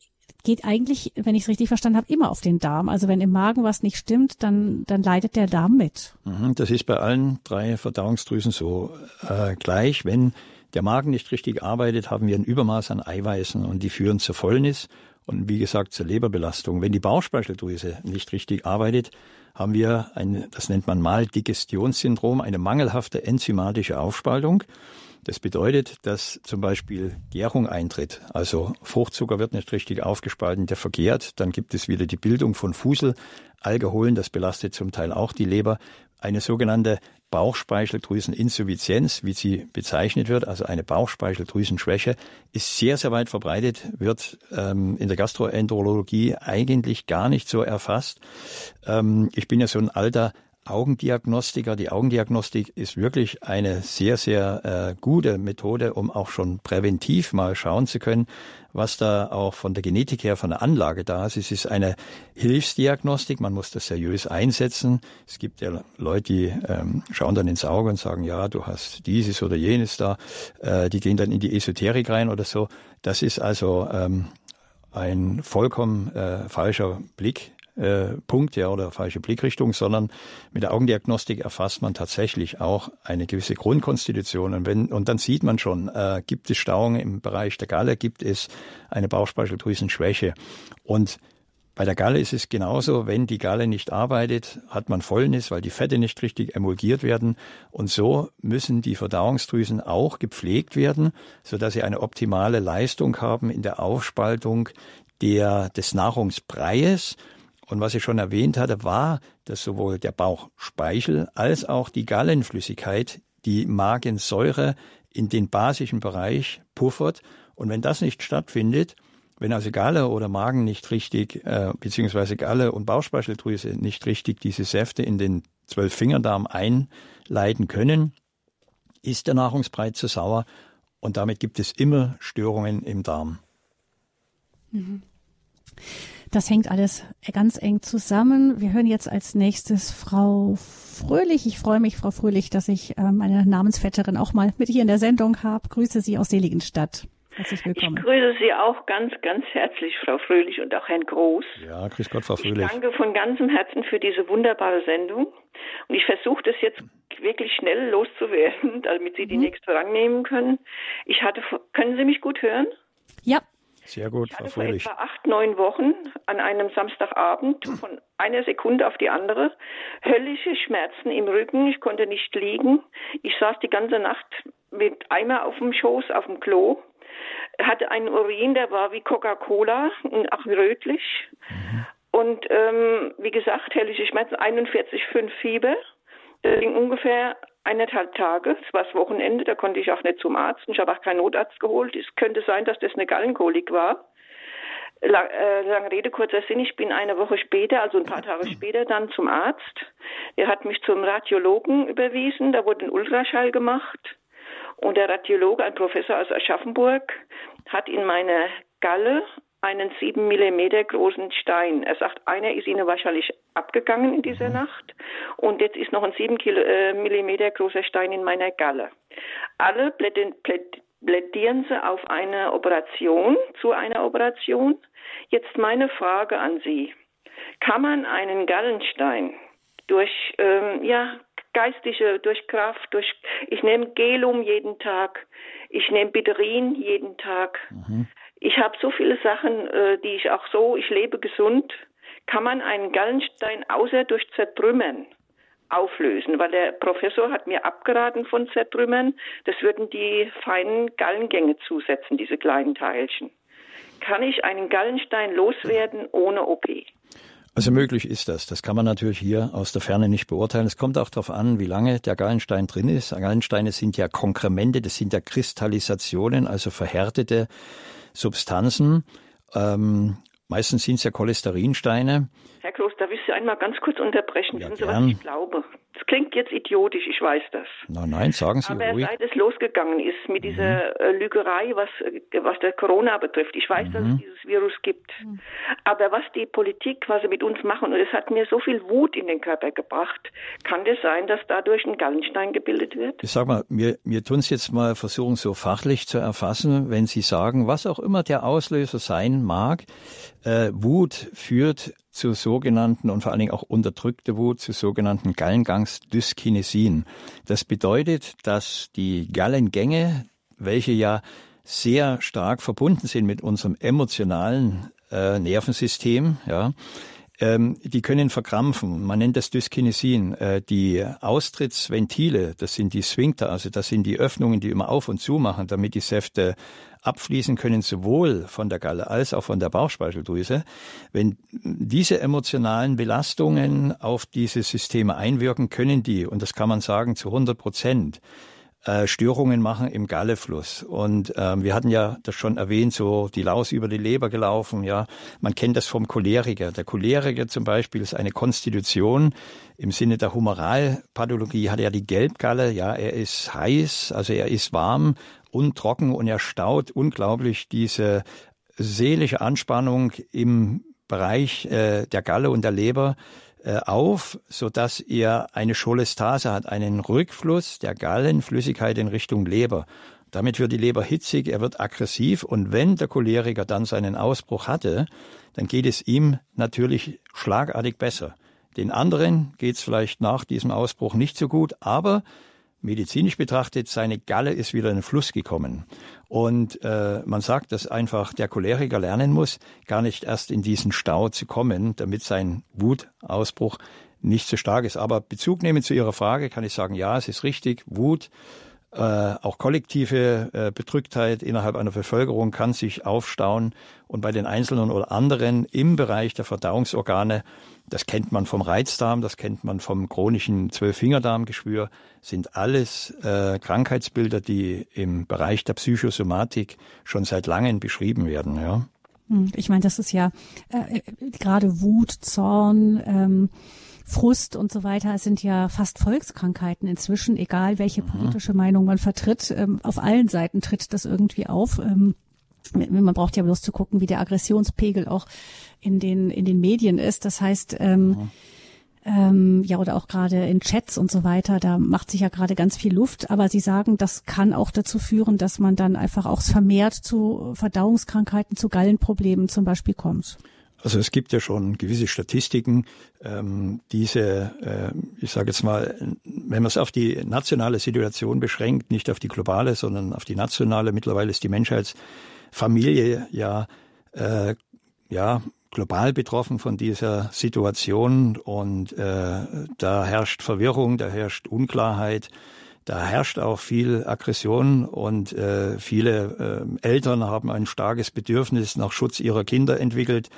geht eigentlich, wenn ich es richtig verstanden habe, immer auf den Darm. Also wenn im Magen was nicht stimmt, dann, dann leidet der Darm mit. Mhm, das ist bei allen drei Verdauungsdrüsen so äh, gleich. Wenn der Magen nicht richtig arbeitet, haben wir ein Übermaß an Eiweißen und die führen zur Fäulnis und wie gesagt zur Leberbelastung. Wenn die Bauchspeicheldrüse nicht richtig arbeitet, haben wir ein, das nennt man Maldigestionssyndrom, eine mangelhafte enzymatische Aufspaltung. Das bedeutet, dass zum Beispiel Gärung eintritt. Also Fruchtzucker wird nicht richtig aufgespalten, der vergärt. Dann gibt es wieder die Bildung von Fuselalkoholen. Das belastet zum Teil auch die Leber. Eine sogenannte Bauchspeicheldrüseninsuffizienz, wie sie bezeichnet wird, also eine Bauchspeicheldrüsenschwäche, ist sehr, sehr weit verbreitet, wird ähm, in der Gastroenterologie eigentlich gar nicht so erfasst. Ähm, ich bin ja so ein alter Augendiagnostiker. Die Augendiagnostik ist wirklich eine sehr, sehr äh, gute Methode, um auch schon präventiv mal schauen zu können, was da auch von der Genetik her, von der Anlage da ist. Es ist eine Hilfsdiagnostik, man muss das seriös einsetzen. Es gibt ja Leute, die ähm, schauen dann ins Auge und sagen, ja, du hast dieses oder jenes da. Äh, die gehen dann in die Esoterik rein oder so. Das ist also ähm, ein vollkommen äh, falscher Blick äh, Punkt ja, oder falsche Blickrichtung, sondern mit der Augendiagnostik erfasst man tatsächlich auch eine gewisse Grundkonstitution. Und, wenn, und dann sieht man schon, äh, gibt es Stauungen im Bereich der Galle, gibt es eine Bauchspeicheldrüsenschwäche. Und bei der Galle ist es genauso, wenn die Galle nicht arbeitet, hat man Fäulnis, weil die Fette nicht richtig emulgiert werden. Und so müssen die Verdauungsdrüsen auch gepflegt werden, sodass sie eine optimale Leistung haben in der Aufspaltung der, des Nahrungsbreies und was ich schon erwähnt hatte, war, dass sowohl der Bauchspeichel als auch die Gallenflüssigkeit die Magensäure in den basischen Bereich puffert. Und wenn das nicht stattfindet, wenn also Galle oder Magen nicht richtig, äh, beziehungsweise Galle und Bauchspeicheldrüse nicht richtig diese Säfte in den Zwölffingerdarm einleiten können, ist der Nahrungsbrei zu sauer und damit gibt es immer Störungen im Darm. Mhm. Das hängt alles ganz eng zusammen. Wir hören jetzt als nächstes Frau Fröhlich. Ich freue mich, Frau Fröhlich, dass ich äh, meine Namensvetterin auch mal mit hier in der Sendung habe. Grüße Sie aus Seligenstadt. Herzlich willkommen. Ich grüße Sie auch ganz, ganz herzlich, Frau Fröhlich und auch Herrn Groß. Ja, grüß Gott, Frau Fröhlich. Ich danke von ganzem Herzen für diese wunderbare Sendung. Und ich versuche das jetzt wirklich schnell loszuwerden, [LAUGHS] damit Sie die mhm. nächste rannehmen können. Ich hatte, können Sie mich gut hören? Ja, sehr gut, ich hatte. Vor etwa acht, neun Wochen an einem Samstagabend von einer Sekunde auf die andere höllische Schmerzen im Rücken. Ich konnte nicht liegen. Ich saß die ganze Nacht mit Eimer auf dem Schoß, auf dem Klo. Hatte einen Urin, der war wie Coca-Cola, auch rötlich. Mhm. Und ähm, wie gesagt, höllische Schmerzen, 41,5 Fieber. Das ging ungefähr eineinhalb Tage, es war das Wochenende, da konnte ich auch nicht zum Arzt. Ich habe auch keinen Notarzt geholt. Es könnte sein, dass das eine Gallenkolik war. Lang, äh, lange Rede, kurzer Sinn, ich bin eine Woche später, also ein paar Tage [CLEARS THROAT] später, dann zum Arzt. Der hat mich zum Radiologen überwiesen, da wurde ein Ultraschall gemacht. Und der Radiologe, ein Professor aus Aschaffenburg, hat in meine Galle einen sieben Millimeter großen Stein. Er sagt, einer ist ihnen wahrscheinlich abgegangen in dieser mhm. Nacht und jetzt ist noch ein sieben äh, Millimeter großer Stein in meiner Galle. Alle plädieren sie auf eine Operation, zu einer Operation. Jetzt meine Frage an Sie. Kann man einen Gallenstein durch, ähm, ja, geistige, durch Kraft, durch, ich nehme Gelum jeden Tag, ich nehme Biderin jeden Tag, mhm. Ich habe so viele Sachen, äh, die ich auch so, ich lebe gesund, kann man einen Gallenstein außer durch Zertrümmern auflösen, weil der Professor hat mir abgeraten von Zertrümmern, das würden die feinen Gallengänge zusetzen, diese kleinen Teilchen. Kann ich einen Gallenstein loswerden ohne OP? Also möglich ist das. Das kann man natürlich hier aus der Ferne nicht beurteilen. Es kommt auch darauf an, wie lange der Gallenstein drin ist. Gallensteine sind ja Konkremente, das sind ja Kristallisationen, also verhärtete Substanzen. Ähm, meistens sind es ja Cholesterinsteine. Herr Kloß, darf ich Sie einmal ganz kurz unterbrechen? Ja, Wissen Sie, was ich glaube? Es klingt jetzt idiotisch, ich weiß das. Nein, nein, sagen Sie Aber ruhig. seit es losgegangen ist mit dieser mhm. Äh, Lügerei, was, äh, was der Corona betrifft, ich weiß, mhm. dass es dieses Virus gibt. Mhm. Aber was die Politik, was sie mit uns machen, und es hat mir so viel Wut in den Körper gebracht, kann das sein, dass dadurch ein Gallenstein gebildet wird? Ich sag mal, wir, wir tun es jetzt mal versuchen, so fachlich zu erfassen, wenn Sie sagen, was auch immer der Auslöser sein mag, äh, Wut führt zu sogenannten und vor allen Dingen auch unterdrückte Wut zu sogenannten Gallengangsdyskinesien. Das bedeutet, dass die Gallengänge, welche ja sehr stark verbunden sind mit unserem emotionalen äh, Nervensystem, ja, ähm, die können verkrampfen. Man nennt das Dyskinesien. Äh, die Austrittsventile, das sind die Sphinkter, also das sind die Öffnungen, die immer auf und zu machen, damit die Säfte abfließen können, sowohl von der Galle als auch von der Bauchspeicheldrüse. Wenn diese emotionalen Belastungen auf diese Systeme einwirken, können die, und das kann man sagen, zu 100 Prozent äh, Störungen machen im Gallefluss. Und ähm, wir hatten ja das schon erwähnt, so die Laus über die Leber gelaufen. Ja, man kennt das vom Choleriker. Der Choleriker zum Beispiel ist eine Konstitution im Sinne der Humoralpathologie hat er die Gelbgalle. Ja, er ist heiß, also er ist warm und trocken und er staut unglaublich diese seelische Anspannung im Bereich äh, der Galle und der Leber auf, so dass er eine Cholestase hat, einen Rückfluss der Gallenflüssigkeit in Richtung Leber. Damit wird die Leber hitzig, er wird aggressiv und wenn der Choleriker dann seinen Ausbruch hatte, dann geht es ihm natürlich schlagartig besser. Den anderen geht es vielleicht nach diesem Ausbruch nicht so gut, aber medizinisch betrachtet, seine Galle ist wieder in den Fluss gekommen. Und äh, man sagt, dass einfach der Choleriker lernen muss, gar nicht erst in diesen Stau zu kommen, damit sein Wutausbruch nicht so stark ist. Aber Bezug nehmen zu Ihrer Frage kann ich sagen, ja, es ist richtig, Wut, äh, auch kollektive äh, Bedrücktheit innerhalb einer Bevölkerung kann sich aufstauen und bei den Einzelnen oder anderen im Bereich der Verdauungsorgane das kennt man vom Reizdarm, das kennt man vom chronischen Zwölffingerdarmgeschwür, sind alles äh, Krankheitsbilder, die im Bereich der Psychosomatik schon seit langem beschrieben werden. Ja. Hm, ich meine, das ist ja äh, gerade Wut, Zorn, ähm, Frust und so weiter es sind ja fast Volkskrankheiten inzwischen, egal welche mhm. politische Meinung man vertritt. Ähm, auf allen Seiten tritt das irgendwie auf. Ähm, man braucht ja bloß zu gucken, wie der Aggressionspegel auch in den, in den Medien ist. Das heißt, ähm, ähm, ja, oder auch gerade in Chats und so weiter, da macht sich ja gerade ganz viel Luft. Aber Sie sagen, das kann auch dazu führen, dass man dann einfach auch vermehrt zu Verdauungskrankheiten, zu Gallenproblemen zum Beispiel kommt. Also es gibt ja schon gewisse Statistiken, ähm, diese, äh, ich sage jetzt mal, wenn man es auf die nationale Situation beschränkt, nicht auf die globale, sondern auf die nationale, mittlerweile ist die Menschheitsfamilie ja, äh, ja global betroffen von dieser Situation und äh, da herrscht Verwirrung, da herrscht Unklarheit, da herrscht auch viel Aggression und äh, viele äh, Eltern haben ein starkes Bedürfnis nach Schutz ihrer Kinder entwickelt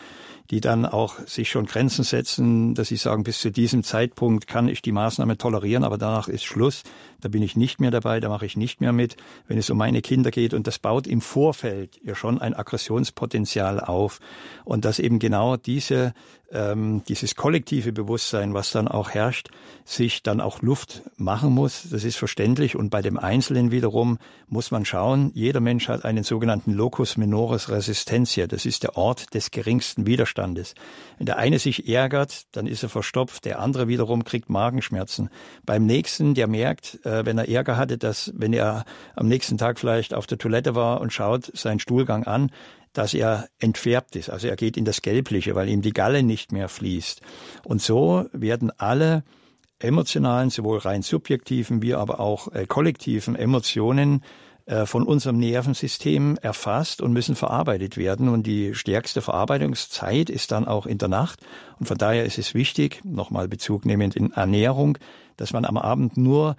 die dann auch sich schon Grenzen setzen, dass sie sagen, bis zu diesem Zeitpunkt kann ich die Maßnahme tolerieren, aber danach ist Schluss. Da bin ich nicht mehr dabei, da mache ich nicht mehr mit, wenn es um meine Kinder geht. Und das baut im Vorfeld ja schon ein Aggressionspotenzial auf. Und dass eben genau diese ähm, dieses kollektive Bewusstsein, was dann auch herrscht, sich dann auch Luft machen muss. Das ist verständlich. Und bei dem Einzelnen wiederum muss man schauen, jeder Mensch hat einen sogenannten Locus minoris resistentia. Das ist der Ort des geringsten Widerstandes. Wenn der eine sich ärgert, dann ist er verstopft. Der andere wiederum kriegt Magenschmerzen. Beim nächsten, der merkt, äh, wenn er Ärger hatte, dass wenn er am nächsten Tag vielleicht auf der Toilette war und schaut seinen Stuhlgang an, dass er entfärbt ist. Also er geht in das Gelbliche, weil ihm die Galle nicht mehr fließt. Und so werden alle emotionalen, sowohl rein subjektiven wie aber auch äh, kollektiven Emotionen äh, von unserem Nervensystem erfasst und müssen verarbeitet werden. Und die stärkste Verarbeitungszeit ist dann auch in der Nacht. Und von daher ist es wichtig, nochmal Bezug nehmend in Ernährung, dass man am Abend nur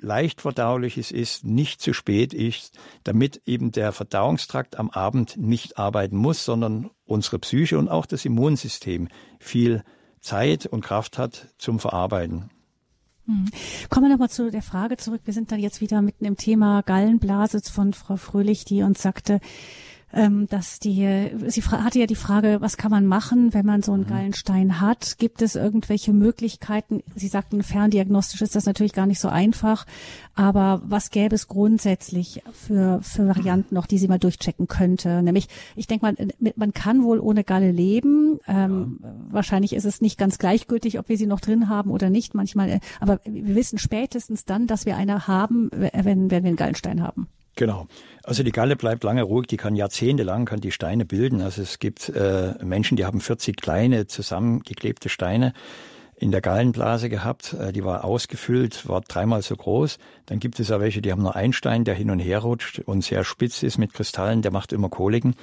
leicht verdauliches ist, nicht zu spät ist, damit eben der Verdauungstrakt am Abend nicht arbeiten muss, sondern unsere Psyche und auch das Immunsystem viel Zeit und Kraft hat zum Verarbeiten. Hm. Kommen wir nochmal zu der Frage zurück. Wir sind dann jetzt wieder mitten im Thema Gallenblase von Frau Fröhlich, die uns sagte, ähm, dass die, sie hatte ja die Frage, was kann man machen, wenn man so einen mhm. Gallenstein hat? Gibt es irgendwelche Möglichkeiten? Sie sagten, ferndiagnostisch ist das natürlich gar nicht so einfach, aber was gäbe es grundsätzlich für, für Varianten noch, die sie mal durchchecken könnte? Nämlich, ich denke mal, man kann wohl ohne Galle leben. Ähm, ja. Wahrscheinlich ist es nicht ganz gleichgültig, ob wir sie noch drin haben oder nicht. Manchmal, äh, aber wir wissen spätestens dann, dass wir eine haben, wenn, wenn wir einen Gallenstein haben. Genau. Also die Galle bleibt lange ruhig, die kann jahrzehntelang, kann die Steine bilden. Also es gibt äh, Menschen, die haben 40 kleine zusammengeklebte Steine in der Gallenblase gehabt. Äh, die war ausgefüllt, war dreimal so groß. Dann gibt es auch welche, die haben nur einen Stein, der hin und her rutscht und sehr spitz ist mit Kristallen, der macht immer Koliken.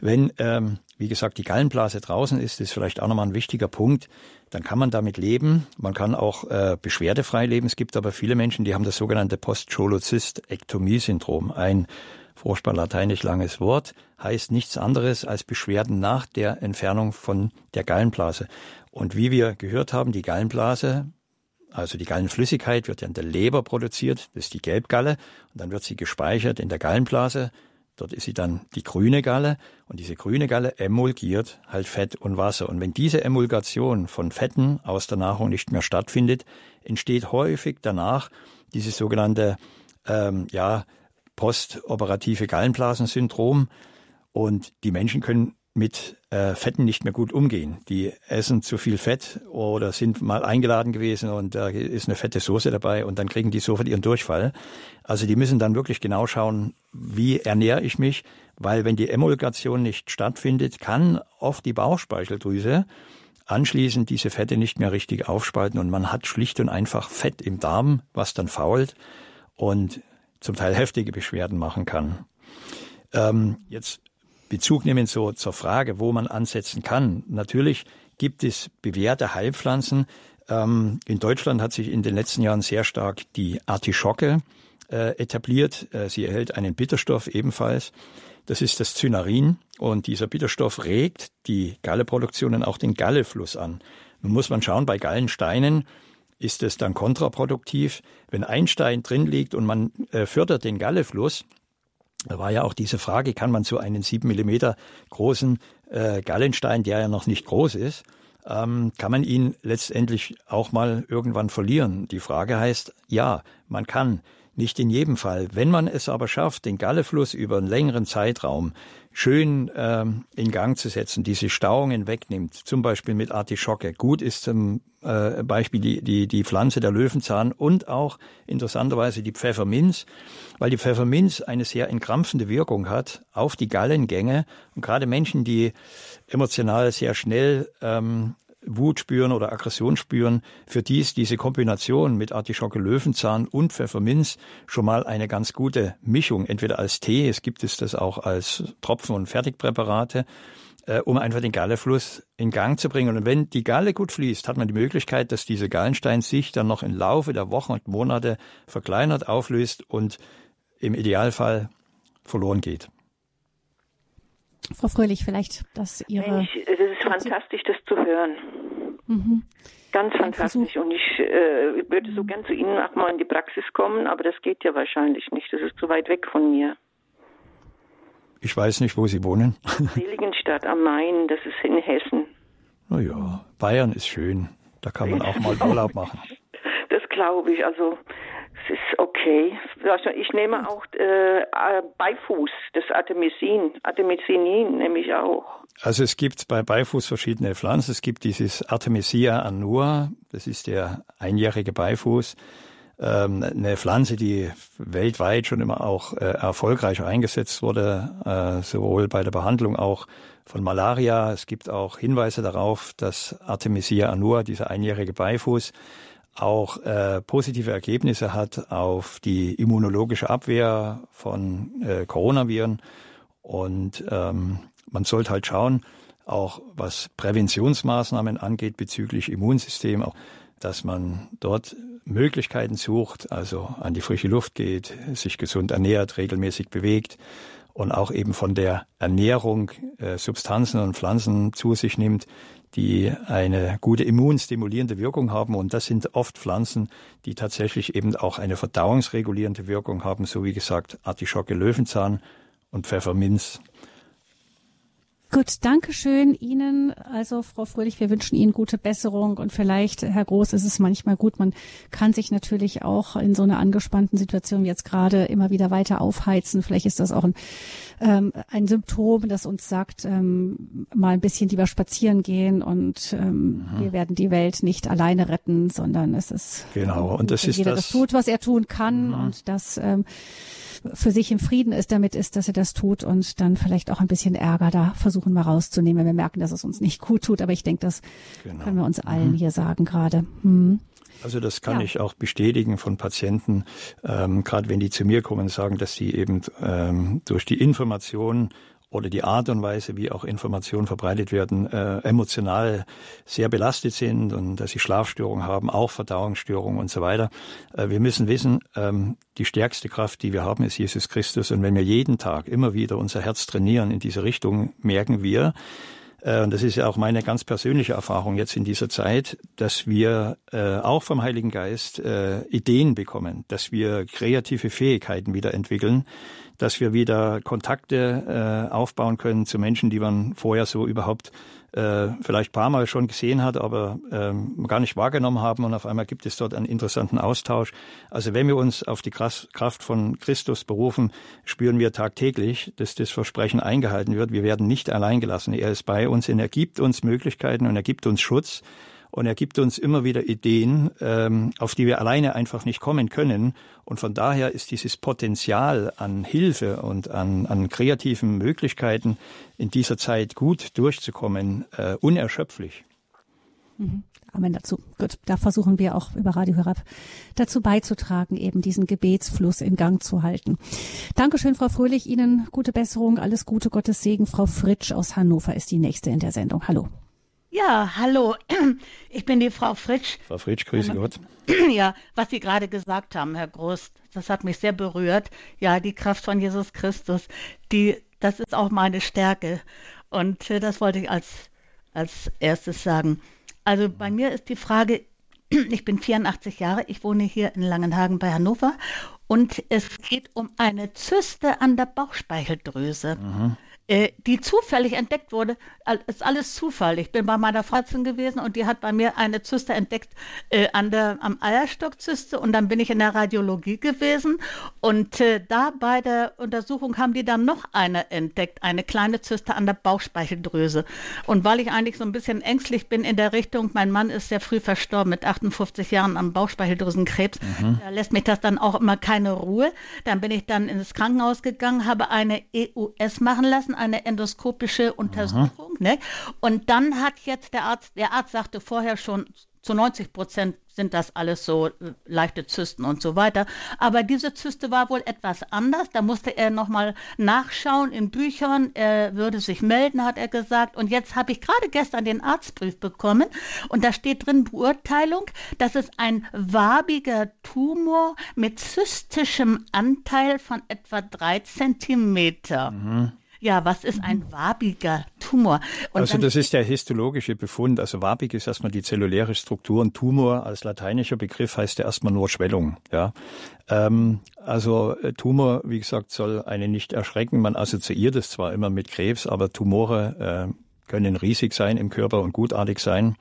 Wenn, ähm, wie gesagt, die Gallenblase draußen ist, ist vielleicht auch nochmal ein wichtiger Punkt dann kann man damit leben. Man kann auch äh, beschwerdefrei leben. Es gibt aber viele Menschen, die haben das sogenannte Postcholozystektomie-Syndrom. Ein furchtbar lateinisch langes Wort, heißt nichts anderes als Beschwerden nach der Entfernung von der Gallenblase. Und wie wir gehört haben, die Gallenblase, also die Gallenflüssigkeit wird ja in der Leber produziert, das ist die Gelbgalle, und dann wird sie gespeichert in der Gallenblase. Dort ist sie dann die grüne Galle und diese grüne Galle emulgiert halt Fett und Wasser. Und wenn diese Emulgation von Fetten aus der Nahrung nicht mehr stattfindet, entsteht häufig danach dieses sogenannte ähm, ja, postoperative Gallenblasensyndrom. Und die Menschen können mit äh, Fetten nicht mehr gut umgehen. Die essen zu viel Fett oder sind mal eingeladen gewesen und da ist eine fette Soße dabei und dann kriegen die sofort ihren Durchfall. Also die müssen dann wirklich genau schauen, wie ernähre ich mich, weil wenn die Emulgation nicht stattfindet, kann oft die Bauchspeicheldrüse anschließend diese Fette nicht mehr richtig aufspalten und man hat schlicht und einfach Fett im Darm, was dann fault und zum Teil heftige Beschwerden machen kann. Ähm, jetzt Bezug nehmen so zur Frage, wo man ansetzen kann. Natürlich gibt es bewährte Heilpflanzen. Ähm, in Deutschland hat sich in den letzten Jahren sehr stark die Artischocke äh, etabliert. Äh, sie erhält einen Bitterstoff ebenfalls. Das ist das Zynarin und dieser Bitterstoff regt die Galleproduktion und auch den Gallefluss an. Nun muss man schauen, bei Gallensteinen ist es dann kontraproduktiv. Wenn ein Stein drin liegt und man äh, fördert den Gallefluss, da war ja auch diese Frage, kann man so einen sieben Millimeter großen äh, Gallenstein, der ja noch nicht groß ist, ähm, kann man ihn letztendlich auch mal irgendwann verlieren? Die Frage heißt, ja, man kann. Nicht in jedem Fall. Wenn man es aber schafft, den Gallefluss über einen längeren Zeitraum schön ähm, in Gang zu setzen, diese Stauungen wegnimmt, zum Beispiel mit Artischocke. Gut ist zum äh, Beispiel die, die, die Pflanze der Löwenzahn und auch interessanterweise die Pfefferminz, weil die Pfefferminz eine sehr entkrampfende Wirkung hat auf die Gallengänge und gerade Menschen, die emotional sehr schnell ähm, Wut spüren oder Aggression spüren, für die ist diese Kombination mit Artischocke, Löwenzahn und Pfefferminz schon mal eine ganz gute Mischung, entweder als Tee, es gibt es das auch als Tropfen- und Fertigpräparate, äh, um einfach den Gallefluss in Gang zu bringen. Und wenn die Galle gut fließt, hat man die Möglichkeit, dass diese Gallenstein sich dann noch im Laufe der Wochen und Monate verkleinert, auflöst und im Idealfall verloren geht. Frau Fröhlich, vielleicht, dass Ihre. Mensch, das ist fantastisch, das zu hören. Mhm. Ganz fantastisch. Und ich äh, würde so gern zu Ihnen auch mal in die Praxis kommen, aber das geht ja wahrscheinlich nicht. Das ist zu weit weg von mir. Ich weiß nicht, wo Sie wohnen. [LAUGHS] Seligenstadt am Main, das ist in Hessen. Naja, Bayern ist schön. Da kann man auch mal Urlaub machen. Das glaube ich. Also es ist okay. Also ich nehme auch äh, Beifuß, das Artemisin, Artemisinin nehme ich auch. Also es gibt bei Beifuß verschiedene Pflanzen. Es gibt dieses Artemisia annua, das ist der einjährige Beifuß. Ähm, eine Pflanze, die weltweit schon immer auch äh, erfolgreich eingesetzt wurde, äh, sowohl bei der Behandlung auch von Malaria. Es gibt auch Hinweise darauf, dass Artemisia annua, dieser einjährige Beifuß, auch äh, positive Ergebnisse hat auf die immunologische Abwehr von äh, Coronaviren. Und ähm, man sollte halt schauen, auch was Präventionsmaßnahmen angeht bezüglich Immunsystem, auch, dass man dort Möglichkeiten sucht, also an die frische Luft geht, sich gesund ernährt, regelmäßig bewegt und auch eben von der Ernährung äh, Substanzen und Pflanzen zu sich nimmt, die eine gute immunstimulierende Wirkung haben. Und das sind oft Pflanzen, die tatsächlich eben auch eine verdauungsregulierende Wirkung haben, so wie gesagt Artischocke, Löwenzahn und Pfefferminz. Gut, danke schön Ihnen. Also Frau Fröhlich, wir wünschen Ihnen gute Besserung und vielleicht, Herr Groß, ist es manchmal gut, man kann sich natürlich auch in so einer angespannten Situation jetzt gerade immer wieder weiter aufheizen. Vielleicht ist das auch ein, ähm, ein Symptom, das uns sagt, ähm, mal ein bisschen lieber spazieren gehen und ähm, mhm. wir werden die Welt nicht alleine retten, sondern es ist genau und das ist jeder das, das tut, was er tun kann mhm. und das ähm, für sich im Frieden ist damit ist, dass er das tut und dann vielleicht auch ein bisschen Ärger da versuchen wir rauszunehmen, wenn wir merken, dass es uns nicht gut tut. Aber ich denke, das genau. können wir uns allen mhm. hier sagen gerade. Hm. Also das kann ja. ich auch bestätigen von Patienten, ähm, gerade wenn die zu mir kommen, sagen, dass sie eben ähm, durch die Information oder die Art und Weise, wie auch Informationen verbreitet werden, äh, emotional sehr belastet sind und dass sie Schlafstörungen haben, auch Verdauungsstörungen und so weiter. Äh, wir müssen wissen, ähm, die stärkste Kraft, die wir haben, ist Jesus Christus. Und wenn wir jeden Tag immer wieder unser Herz trainieren in diese Richtung, merken wir, und das ist ja auch meine ganz persönliche Erfahrung jetzt in dieser Zeit, dass wir äh, auch vom Heiligen Geist äh, Ideen bekommen, dass wir kreative Fähigkeiten wieder entwickeln, dass wir wieder Kontakte äh, aufbauen können zu Menschen, die man vorher so überhaupt äh, vielleicht paar Mal schon gesehen hat, aber ähm, gar nicht wahrgenommen haben und auf einmal gibt es dort einen interessanten Austausch. Also wenn wir uns auf die Kraft von Christus berufen, spüren wir tagtäglich, dass das Versprechen eingehalten wird. Wir werden nicht allein gelassen. Er ist bei uns und er gibt uns Möglichkeiten und er gibt uns Schutz. Und er gibt uns immer wieder Ideen, ähm, auf die wir alleine einfach nicht kommen können. Und von daher ist dieses Potenzial an Hilfe und an, an kreativen Möglichkeiten in dieser Zeit gut durchzukommen äh, unerschöpflich. Mhm. Amen dazu. Gut, da versuchen wir auch über Radio Hörab dazu beizutragen, eben diesen Gebetsfluss in Gang zu halten. Dankeschön, Frau Fröhlich. Ihnen gute Besserung, alles Gute, Gottes Segen. Frau Fritsch aus Hannover ist die nächste in der Sendung. Hallo. Ja, hallo. [CLEARS THROAT] Ich bin die Frau Fritsch. Frau Fritsch, grüße Gott. [CLEARS THROAT] Ja, was Sie gerade gesagt haben, Herr Groß, das hat mich sehr berührt. Ja, die Kraft von Jesus Christus, die, das ist auch meine Stärke. Und äh, das wollte ich als, als erstes sagen. Also bei mir ist die Frage, [CLEARS THROAT] ich bin 84 Jahre, ich wohne hier in Langenhagen bei Hannover und es geht um eine Zyste an der Bauchspeicheldrüse. Mhm. Äh, die zufällig entdeckt wurde, ist alles Zufall. Ich bin bei meiner Freundin gewesen und die hat bei mir eine Zyste entdeckt äh, an der, am Eierstockzyste und dann bin ich in der Radiologie gewesen und äh, da bei der Untersuchung haben die dann noch eine entdeckt, eine kleine Zyste an der Bauchspeicheldrüse. Und weil ich eigentlich so ein bisschen ängstlich bin in der Richtung, mein Mann ist sehr früh verstorben mit 58 Jahren am Bauchspeicheldrüsenkrebs, mhm. da lässt mich das dann auch immer keine Ruhe. Dann bin ich dann ins Krankenhaus gegangen, habe eine EUS machen lassen, eine endoskopische Untersuchung. Ne? Und dann hat jetzt der Arzt, der Arzt sagte vorher schon, zu 90 Prozent sind das alles so äh, leichte Zysten und so weiter. Aber diese Zyste war wohl etwas anders. Da musste er nochmal nachschauen in Büchern. Er würde sich melden, hat er gesagt. Und jetzt habe ich gerade gestern den Arztbrief bekommen und da steht drin Beurteilung, dass es ein wabiger Tumor mit zystischem Anteil von etwa drei Zentimeter. Mhm ja, was ist ein mhm. wabiger Tumor? Und also das ist der histologische Befund. Also wabig ist erstmal die zelluläre Struktur und Tumor als lateinischer Begriff heißt ja erstmal nur Schwellung. Ja, ähm, also äh, Tumor, wie gesagt, soll einen nicht erschrecken. Man assoziiert es zwar immer mit Krebs, aber Tumore äh, können riesig sein im Körper und gutartig sein.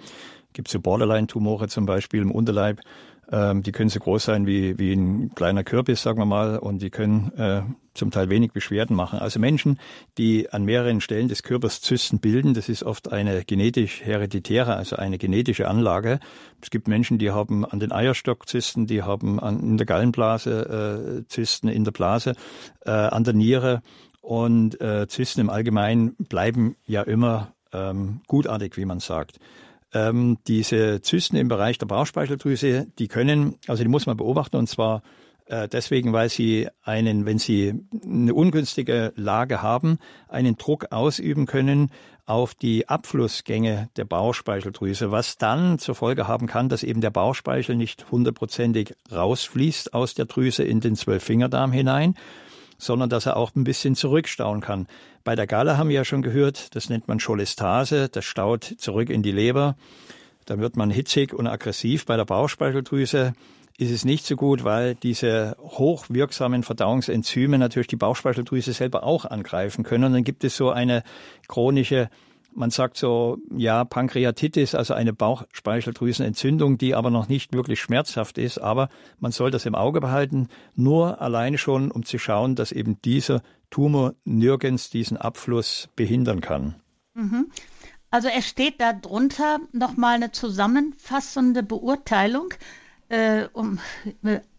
Gibt so Borderline-Tumore zum Beispiel im Unterleib. Ähm, die können so groß sein wie, wie ein kleiner Kürbis, sagen wir mal, und die können äh, zum Teil wenig Beschwerden machen. Also Menschen, die an mehreren Stellen des Körpers Zysten bilden, das ist oft eine genetisch hereditäre, also eine genetische Anlage. Es gibt Menschen, die haben an den Eierstockzysten, die haben an, in der Gallenblase äh, Zysten in der Blase, äh, an der Niere und äh, Zysten im Allgemeinen bleiben ja immer ähm, gutartig, wie man sagt. Ähm, diese Zysten im Bereich der Bauchspeicheldrüse, die können, also die muss man beobachten und zwar äh, deswegen, weil sie einen, wenn sie eine ungünstige Lage haben, einen Druck ausüben können auf die Abflussgänge der Bauchspeicheldrüse, was dann zur Folge haben kann, dass eben der Bauchspeichel nicht hundertprozentig rausfließt aus der Drüse in den Zwölffingerdarm hinein, sondern dass er auch ein bisschen zurückstauen kann. Bei der Galle haben wir ja schon gehört, das nennt man Cholestase, das staut zurück in die Leber. Dann wird man hitzig und aggressiv bei der Bauchspeicheldrüse ist es nicht so gut, weil diese hochwirksamen Verdauungsenzyme natürlich die Bauchspeicheldrüse selber auch angreifen können. Und dann gibt es so eine chronische man sagt so, ja, Pankreatitis, also eine Bauchspeicheldrüsenentzündung, die aber noch nicht wirklich schmerzhaft ist. Aber man soll das im Auge behalten, nur alleine schon, um zu schauen, dass eben dieser Tumor nirgends diesen Abfluss behindern kann. Mhm. Also es steht darunter nochmal eine zusammenfassende Beurteilung äh, um,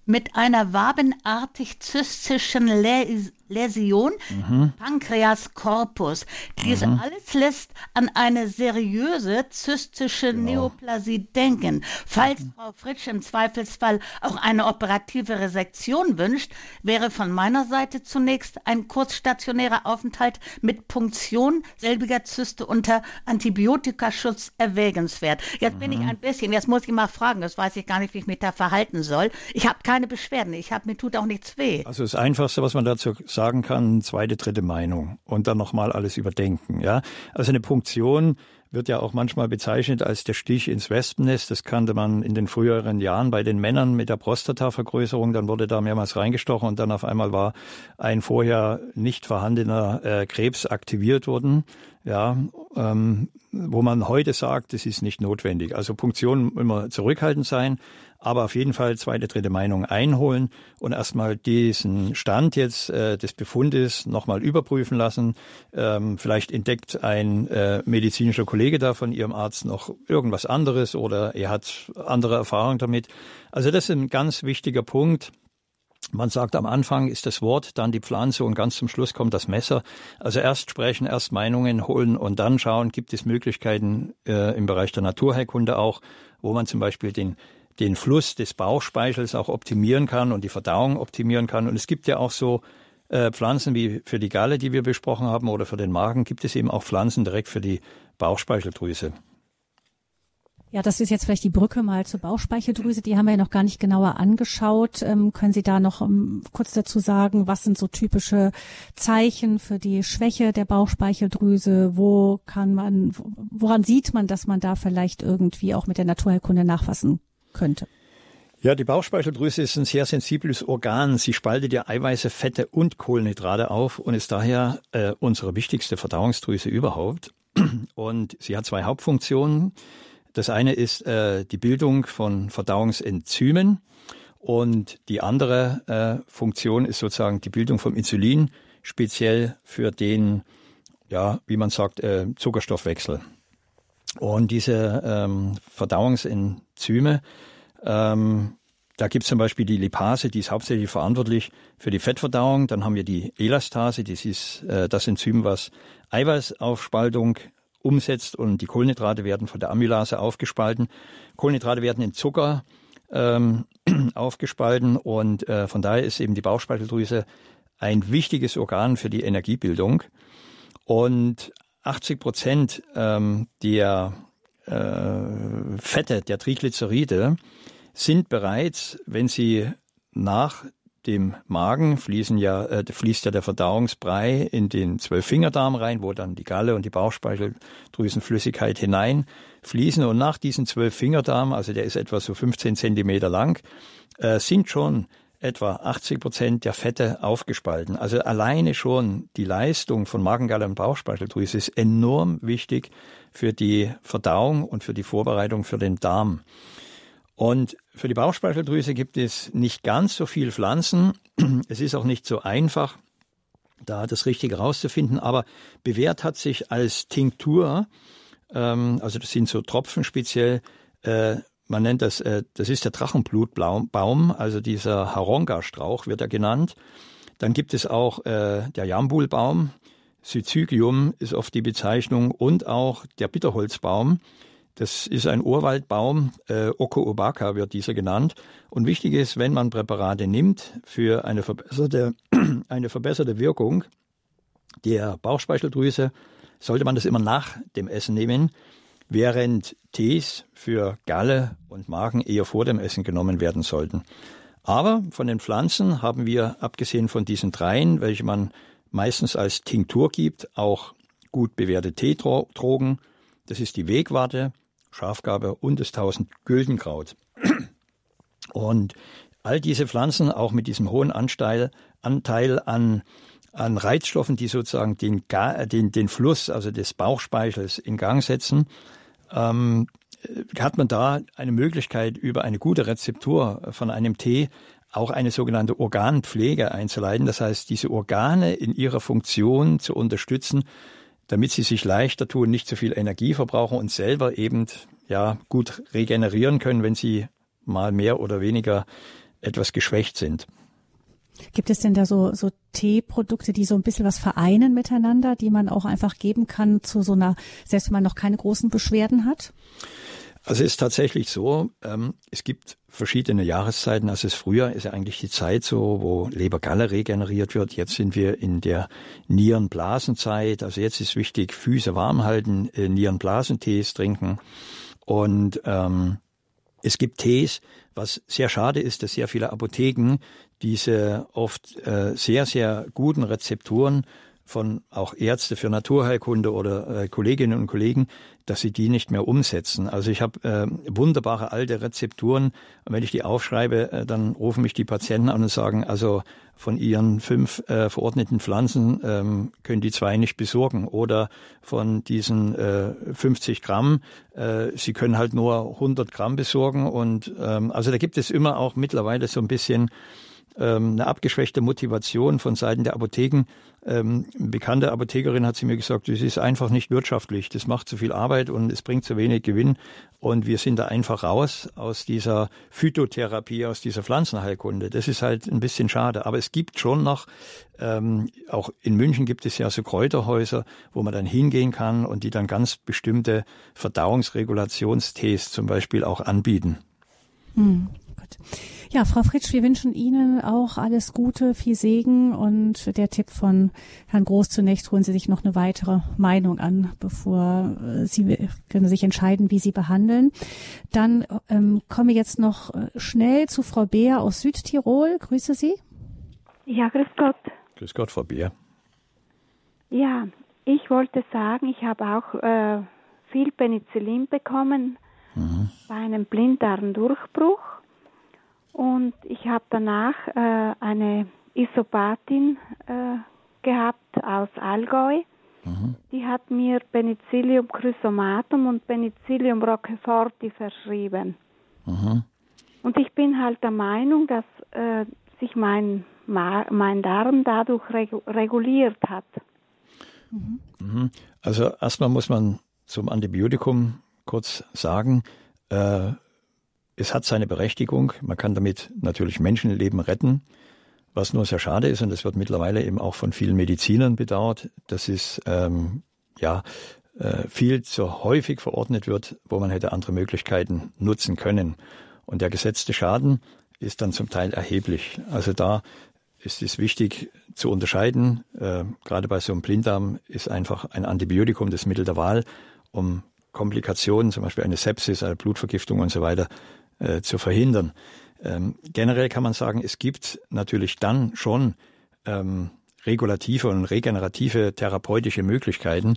mit einer wabenartig zystischen Läs Läsion, mhm. Pankreas corpus. Dies mhm. alles lässt an eine seriöse zystische genau. Neoplasie denken. Falls mhm. Frau Fritsch im Zweifelsfall auch eine operative Resektion wünscht, wäre von meiner Seite zunächst ein kurzstationärer Aufenthalt mit Punktion selbiger Zyste unter Antibiotikaschutz erwägenswert. Jetzt bin ich mhm. ein bisschen, jetzt muss ich mal fragen, das weiß ich gar nicht, wie ich mich da verhalten soll. Ich habe keine Beschwerden, ich habe mir tut auch nichts weh. Also das Einfachste, was man dazu sagt, sagen kann, zweite, dritte Meinung und dann nochmal alles überdenken. Ja, also eine Punktion wird ja auch manchmal bezeichnet als der Stich ins Wespennest. Das kannte man in den früheren Jahren bei den Männern mit der Prostatavergrößerung. Dann wurde da mehrmals reingestochen und dann auf einmal war ein vorher nicht vorhandener äh, Krebs aktiviert worden. Ja, ähm, wo man heute sagt, das ist nicht notwendig. Also Punktion immer zurückhaltend sein, aber auf jeden Fall zweite, dritte Meinung einholen und erstmal diesen Stand jetzt äh, des Befundes nochmal überprüfen lassen. Ähm, vielleicht entdeckt ein äh, medizinischer Kollege da von Ihrem Arzt noch irgendwas anderes oder er hat andere Erfahrungen damit. Also das ist ein ganz wichtiger Punkt. Man sagt, am Anfang ist das Wort, dann die Pflanze und ganz zum Schluss kommt das Messer. Also erst sprechen, erst Meinungen holen und dann schauen, gibt es Möglichkeiten äh, im Bereich der Naturheilkunde auch, wo man zum Beispiel den den Fluss des Bauchspeichels auch optimieren kann und die Verdauung optimieren kann. Und es gibt ja auch so äh, Pflanzen wie für die Galle, die wir besprochen haben, oder für den Magen, gibt es eben auch Pflanzen direkt für die Bauchspeicheldrüse. Ja, das ist jetzt vielleicht die Brücke mal zur Bauchspeicheldrüse. Die haben wir ja noch gar nicht genauer angeschaut. Ähm, können Sie da noch um, ähm, kurz dazu sagen, was sind so typische Zeichen für die Schwäche der Bauchspeicheldrüse? Wo kann man, woran sieht man, dass man da vielleicht irgendwie auch mit der Naturheilkunde nachfassen könnte? Ja, die Bauchspeicheldrüse ist ein sehr sensibles Organ. Sie spaltet ja Eiweiße, Fette und Kohlenhydrate auf und ist daher äh, unsere wichtigste Verdauungsdrüse überhaupt. [CLEARS THROAT] Und sie hat zwei Hauptfunktionen. Das eine ist äh, die Bildung von Verdauungsenzymen und die andere äh, Funktion ist sozusagen die Bildung vom Insulin, speziell für den, ja, wie man sagt, äh, Zuckerstoffwechsel. Und diese ähm, Verdauungsenzyme, ähm, da gibt es zum Beispiel die Lipase, die ist hauptsächlich verantwortlich für die Fettverdauung. Dann haben wir die Elastase, das ist äh, das Enzym, was Eiweißaufspaltung umsetzt und die Kohlenhydrate werden von der Amylase aufgespalten. Kohlenhydrate werden in Zucker ähm, [CLEARS THROAT] aufgespalten und äh, von daher ist eben die Bauchspeicheldrüse ein wichtiges Organ für die Energiebildung. Und 80 Prozent ähm, der äh, Fette, der Triglyceride, sind bereits, wenn sie nach dem Magen fließen ja, äh, fließt ja der Verdauungsbrei in den Zwölffingerdarm rein, wo dann die Galle und die Bauchspeicheldrüsenflüssigkeit hinein fließen. Und nach diesem Zwölffingerdarm, also der ist etwa so 15 Zentimeter lang, äh, sind schon etwa 80 Prozent der Fette aufgespalten. Also alleine schon die Leistung von Magengalle und Bauchspeicheldrüse ist enorm wichtig für die Verdauung und für die Vorbereitung für den Darm. Und für die Bauchspeicheldrüse gibt es nicht ganz so viel Pflanzen. [CLEARS THROAT] Es ist auch nicht so einfach, da das Richtige rauszufinden. Aber bewährt hat sich als Tinktur, ähm, also das sind so Tropfen speziell, äh, man nennt das, äh, das ist der Drachenblutbaum, also dieser Haronga-Strauch wird er genannt. Dann gibt es auch äh, der Jambulbaum, Syzygium ist oft die Bezeichnung und auch der Bitterholzbaum. Das ist ein Urwaldbaum, äh, Oko-Obaka wird dieser genannt. Und wichtig ist, wenn man Präparate nimmt für eine verbesserte, [CLEARS THROAT] eine verbesserte Wirkung der Bauchspeicheldrüse, sollte man das immer nach dem Essen nehmen, während Tees für Galle und Magen eher vor dem Essen genommen werden sollten. Aber von den Pflanzen haben wir, abgesehen von diesen dreien, welche man meistens als Tinktur gibt, auch gut bewährte Teedrogen. Das ist die Wegwarte, Schafgabe und das Tausend Güldenkraut. Und all diese Pflanzen, auch mit diesem hohen Anteil, Anteil an, an Reizstoffen, die sozusagen den, den, den Fluss, also des Bauchspeichels in Gang setzen, ähm, hat man da eine Möglichkeit, über eine gute Rezeptur von einem Tee auch eine sogenannte Organpflege einzuleiten. Das heißt, diese Organe in ihrer Funktion zu unterstützen, damit sie sich leichter tun, nicht so viel Energie verbrauchen und selber eben ja gut regenerieren können, wenn sie mal mehr oder weniger etwas geschwächt sind. Gibt es denn da so, so Teeprodukte, die so ein bisschen was vereinen miteinander, die man auch einfach geben kann zu so einer, selbst wenn man noch keine großen Beschwerden hat? Also es ist tatsächlich so, ähm, es gibt verschiedene Jahreszeiten. Also das Frühjahr ist ja eigentlich die Zeit so, wo Lebergalle regeneriert wird. Jetzt sind wir in der Nierenblasenzeit. Also jetzt ist wichtig, Füße warm halten, äh, Nierenblasentees trinken. Und ähm, es gibt Tees, was sehr schade ist, dass sehr viele Apotheken diese oft äh, sehr, sehr guten Rezepturen von auch Ärzte für Naturheilkunde oder äh, Kolleginnen und Kollegen, dass sie die nicht mehr umsetzen. Also ich habe äh, wunderbare alte Rezepturen. Und wenn ich die aufschreibe, äh, dann rufen mich die Patienten an und sagen, also von ihren fünf äh, verordneten Pflanzen ähm, können die zwei nicht besorgen. Oder von diesen äh, 50 Gramm, äh, sie können halt nur 100 Gramm besorgen. Und ähm, also da gibt es immer auch mittlerweile so ein bisschen eine abgeschwächte Motivation von Seiten der Apotheken. Ähm, eine bekannte Apothekerin hat sie mir gesagt, das ist einfach nicht wirtschaftlich, das macht zu viel Arbeit und es bringt zu wenig Gewinn. Und wir sind da einfach raus aus dieser Phytotherapie, aus dieser Pflanzenheilkunde. Das ist halt ein bisschen schade. Aber es gibt schon noch, ähm, auch in München gibt es ja so Kräuterhäuser, wo man dann hingehen kann und die dann ganz bestimmte Verdauungsregulationstests zum Beispiel auch anbieten. Hm, gut. Ja, Frau Fritsch, wir wünschen Ihnen auch alles Gute, viel Segen und der Tipp von Herrn Groß zunächst holen Sie sich noch eine weitere Meinung an, bevor äh, Sie können sich entscheiden, wie Sie behandeln. Dann ähm, komme jetzt noch äh, schnell zu Frau Beer aus Südtirol. Grüße Sie. Ja, grüß Gott. Grüß Gott, Frau Beer. Ja, ich wollte sagen, ich habe auch äh, viel Penicillin bekommen mhm. bei einem Blinddarmdurchbruch und ich habe danach äh, eine Isopatin äh, gehabt aus Allgäu. Mhm. Die hat mir Penicillium chrysomatum und Penicillium roqueforti verschrieben. Mhm. Und ich bin halt der Meinung, dass äh, sich mein, mein Darm dadurch reguliert hat. Mhm. mhm. Also erstmal muss man zum Antibiotikum kurz sagen, äh, es hat seine Berechtigung. Man kann damit natürlich Menschenleben retten. Was nur sehr schade ist, und das wird mittlerweile eben auch von vielen Medizinern bedauert, dass es ähm, ja äh, viel zu häufig verordnet wird, wo man hätte andere Möglichkeiten nutzen können. Und der gesetzte Schaden ist dann zum Teil erheblich. Also da ist es wichtig zu unterscheiden. Äh, gerade bei so einem Blinddarm ist einfach ein Antibiotikum das Mittel der Wahl, um Komplikationen, zum Beispiel eine Sepsis, eine Blutvergiftung und so weiter, äh, zu verhindern. Ähm, generell kann man sagen, es gibt natürlich dann schon ähm, regulative und regenerative therapeutische Möglichkeiten,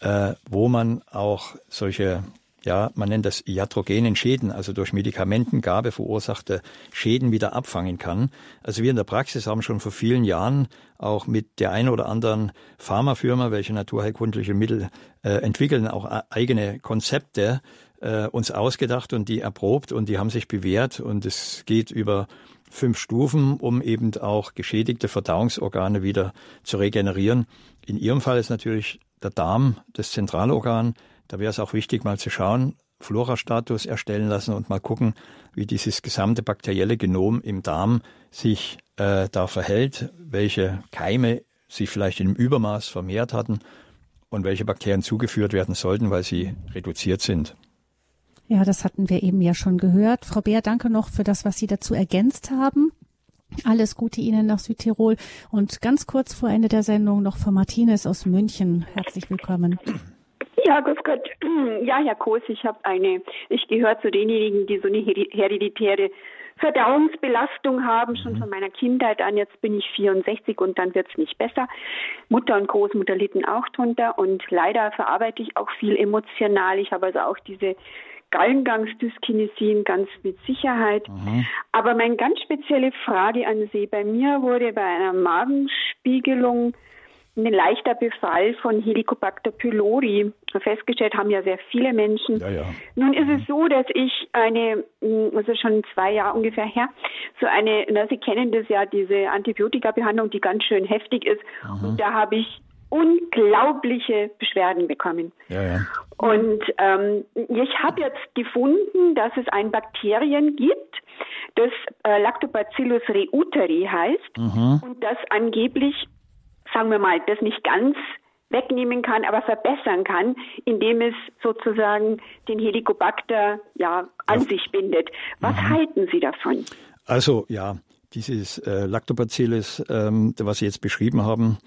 äh, wo man auch solche ja, man nennt das iatrogenen Schäden, also durch Medikamentengabe verursachte Schäden wieder abfangen kann. Also wir in der Praxis haben schon vor vielen Jahren auch mit der einen oder anderen Pharmafirma, welche naturheilkundliche Mittel äh, entwickeln, auch äh, eigene Konzepte äh, uns ausgedacht und die erprobt und die haben sich bewährt und es geht über fünf Stufen, um eben auch geschädigte Verdauungsorgane wieder zu regenerieren. In Ihrem Fall ist natürlich der Darm das Zentralorgan. Da wäre es auch wichtig, mal zu schauen, Florastatus erstellen lassen und mal gucken, wie dieses gesamte bakterielle Genom im Darm sich äh, da verhält, welche Keime sich vielleicht einem Übermaß vermehrt hatten und welche Bakterien zugeführt werden sollten, weil sie reduziert sind. Ja, das hatten wir eben ja schon gehört. Frau Beer, danke noch für das, was Sie dazu ergänzt haben. Alles Gute Ihnen nach Südtirol. Und ganz kurz vor Ende der Sendung noch von Martinez aus München. Herzlich willkommen. Ja, grüß Gott. Ja, Herr Koß, ich habe eine, ich gehöre zu denjenigen, die so eine hereditäre Verdauungsbelastung haben, schon mhm. von meiner Kindheit an. Jetzt bin ich 64 und dann wird's nicht besser. Mutter und Großmutter litten auch drunter und leider verarbeite ich auch viel emotional. Ich habe also auch diese Gallengangsdyskinesien ganz mit Sicherheit. Mhm. Aber meine ganz spezielle Frage an Sie, bei mir wurde bei einer Magenspiegelung ein leichter Befall von Helicobacter pylori festgestellt haben ja sehr viele Menschen. Ja, ja. Nun ist es so, dass ich eine, also schon zwei Jahre ungefähr her, so eine, na, Sie kennen das ja, diese Antibiotikabehandlung, die ganz schön heftig ist. Mhm. Und da habe ich unglaubliche Beschwerden bekommen. Ja, ja. Und ähm, ich habe jetzt gefunden, dass es ein Bakterien gibt, das äh, Lactobacillus reuteri heißt mhm. und das angeblich, sagen wir mal, das nicht ganz wegnehmen kann, aber verbessern kann, indem es sozusagen den Helicobacter ja an ja. sich bindet. Was mhm. halten Sie davon? Also ja, dieses äh, Lactobacillus, ähm, was Sie jetzt beschrieben haben,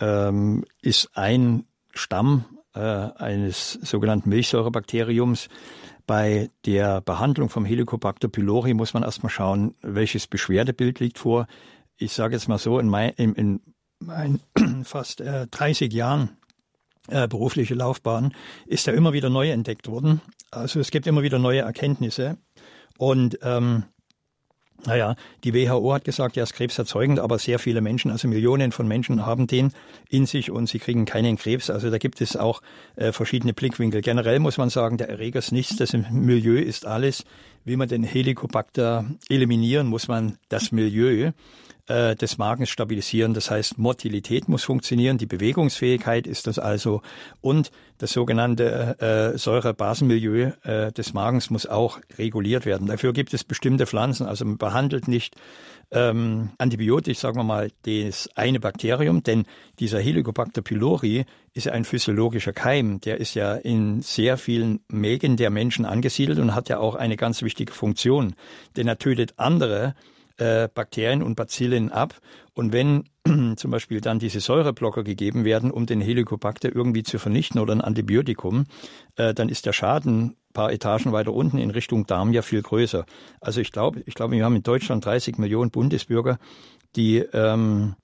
ähm, ist ein Stamm äh, eines sogenannten Milchsäurebakteriums. Bei der Behandlung vom Helicobacter pylori muss man erstmal schauen, welches Beschwerdebild liegt vor. Ich sage jetzt mal so, in, mein, in, in meinen [CLEARS THROAT] fast äh, 30 Jahren äh, berufliche Laufbahn ist da immer wieder neu entdeckt worden. Also es gibt immer wieder neue Erkenntnisse. Und ähm, naja, die WHO hat gesagt, er ist krebserzeugend, aber sehr viele Menschen, also Millionen von Menschen haben den in sich und sie kriegen keinen Krebs. Also da gibt es auch äh, verschiedene Blickwinkel. Generell muss man sagen, der Erreger ist nichts, das Milieu ist alles. Wie man den Helicobacter eliminieren, muss man das Milieu äh, des Magens stabilisieren. Das heißt, Motilität muss funktionieren, die Bewegungsfähigkeit ist das also und das sogenannte äh, Säurebasenmilieu äh, des Magens muss auch reguliert werden. Dafür gibt es bestimmte Pflanzen. Also man behandelt nicht ähm, antibiotisch, sagen wir mal, das eine Bakterium, denn dieser Helicobacter pylori ist ja ein physiologischer Keim. Der ist ja in sehr vielen Mägen der Menschen angesiedelt und hat ja auch eine ganz wichtige Funktion, denn er tötet andere äh, Bakterien und Bazillen ab. Und wenn [CLEARS THROAT] zum Beispiel dann diese Säureblocker gegeben werden, um den Helicobacter irgendwie zu vernichten oder ein Antibiotikum, äh, dann ist der Schaden paar Etagen weiter unten in Richtung Darm ja viel größer. Also ich glaube, ich glaube, wir haben in Deutschland 30 Millionen Bundesbürger, die ähm,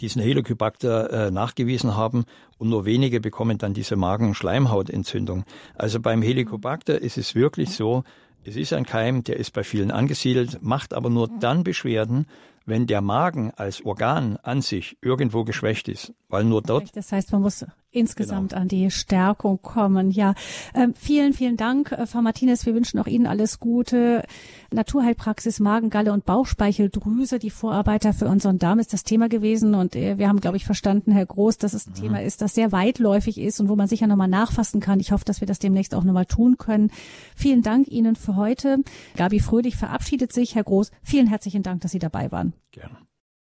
diesen Helicobacter äh, nachgewiesen haben und nur wenige bekommen dann diese Magen-Schleimhautentzündung. Also beim Helicobacter ist es wirklich so, es ist ein Keim, der ist bei vielen angesiedelt, macht aber nur dann Beschwerden, wenn der Magen als Organ an sich irgendwo geschwächt ist, weil nur dort. Das heißt, man muss insgesamt genau. an die Stärkung kommen. Ja, ähm, vielen, vielen Dank, äh, Frau Martinez. Wir wünschen auch Ihnen alles Gute. Naturheilpraxis Magen, Galle und Bauchspeicheldrüse, die Vorarbeiter für unseren Darm ist das Thema gewesen. Und äh, wir haben, glaube ich, verstanden, Herr Groß, dass es ein mhm. Thema ist, das sehr weitläufig ist und wo man sicher nochmal nachfassen kann. Ich hoffe, dass wir das demnächst auch nochmal tun können. Vielen Dank Ihnen für heute. Gabi Fröhlich verabschiedet sich. Herr Groß, vielen herzlichen Dank, dass Sie dabei waren. Gerne.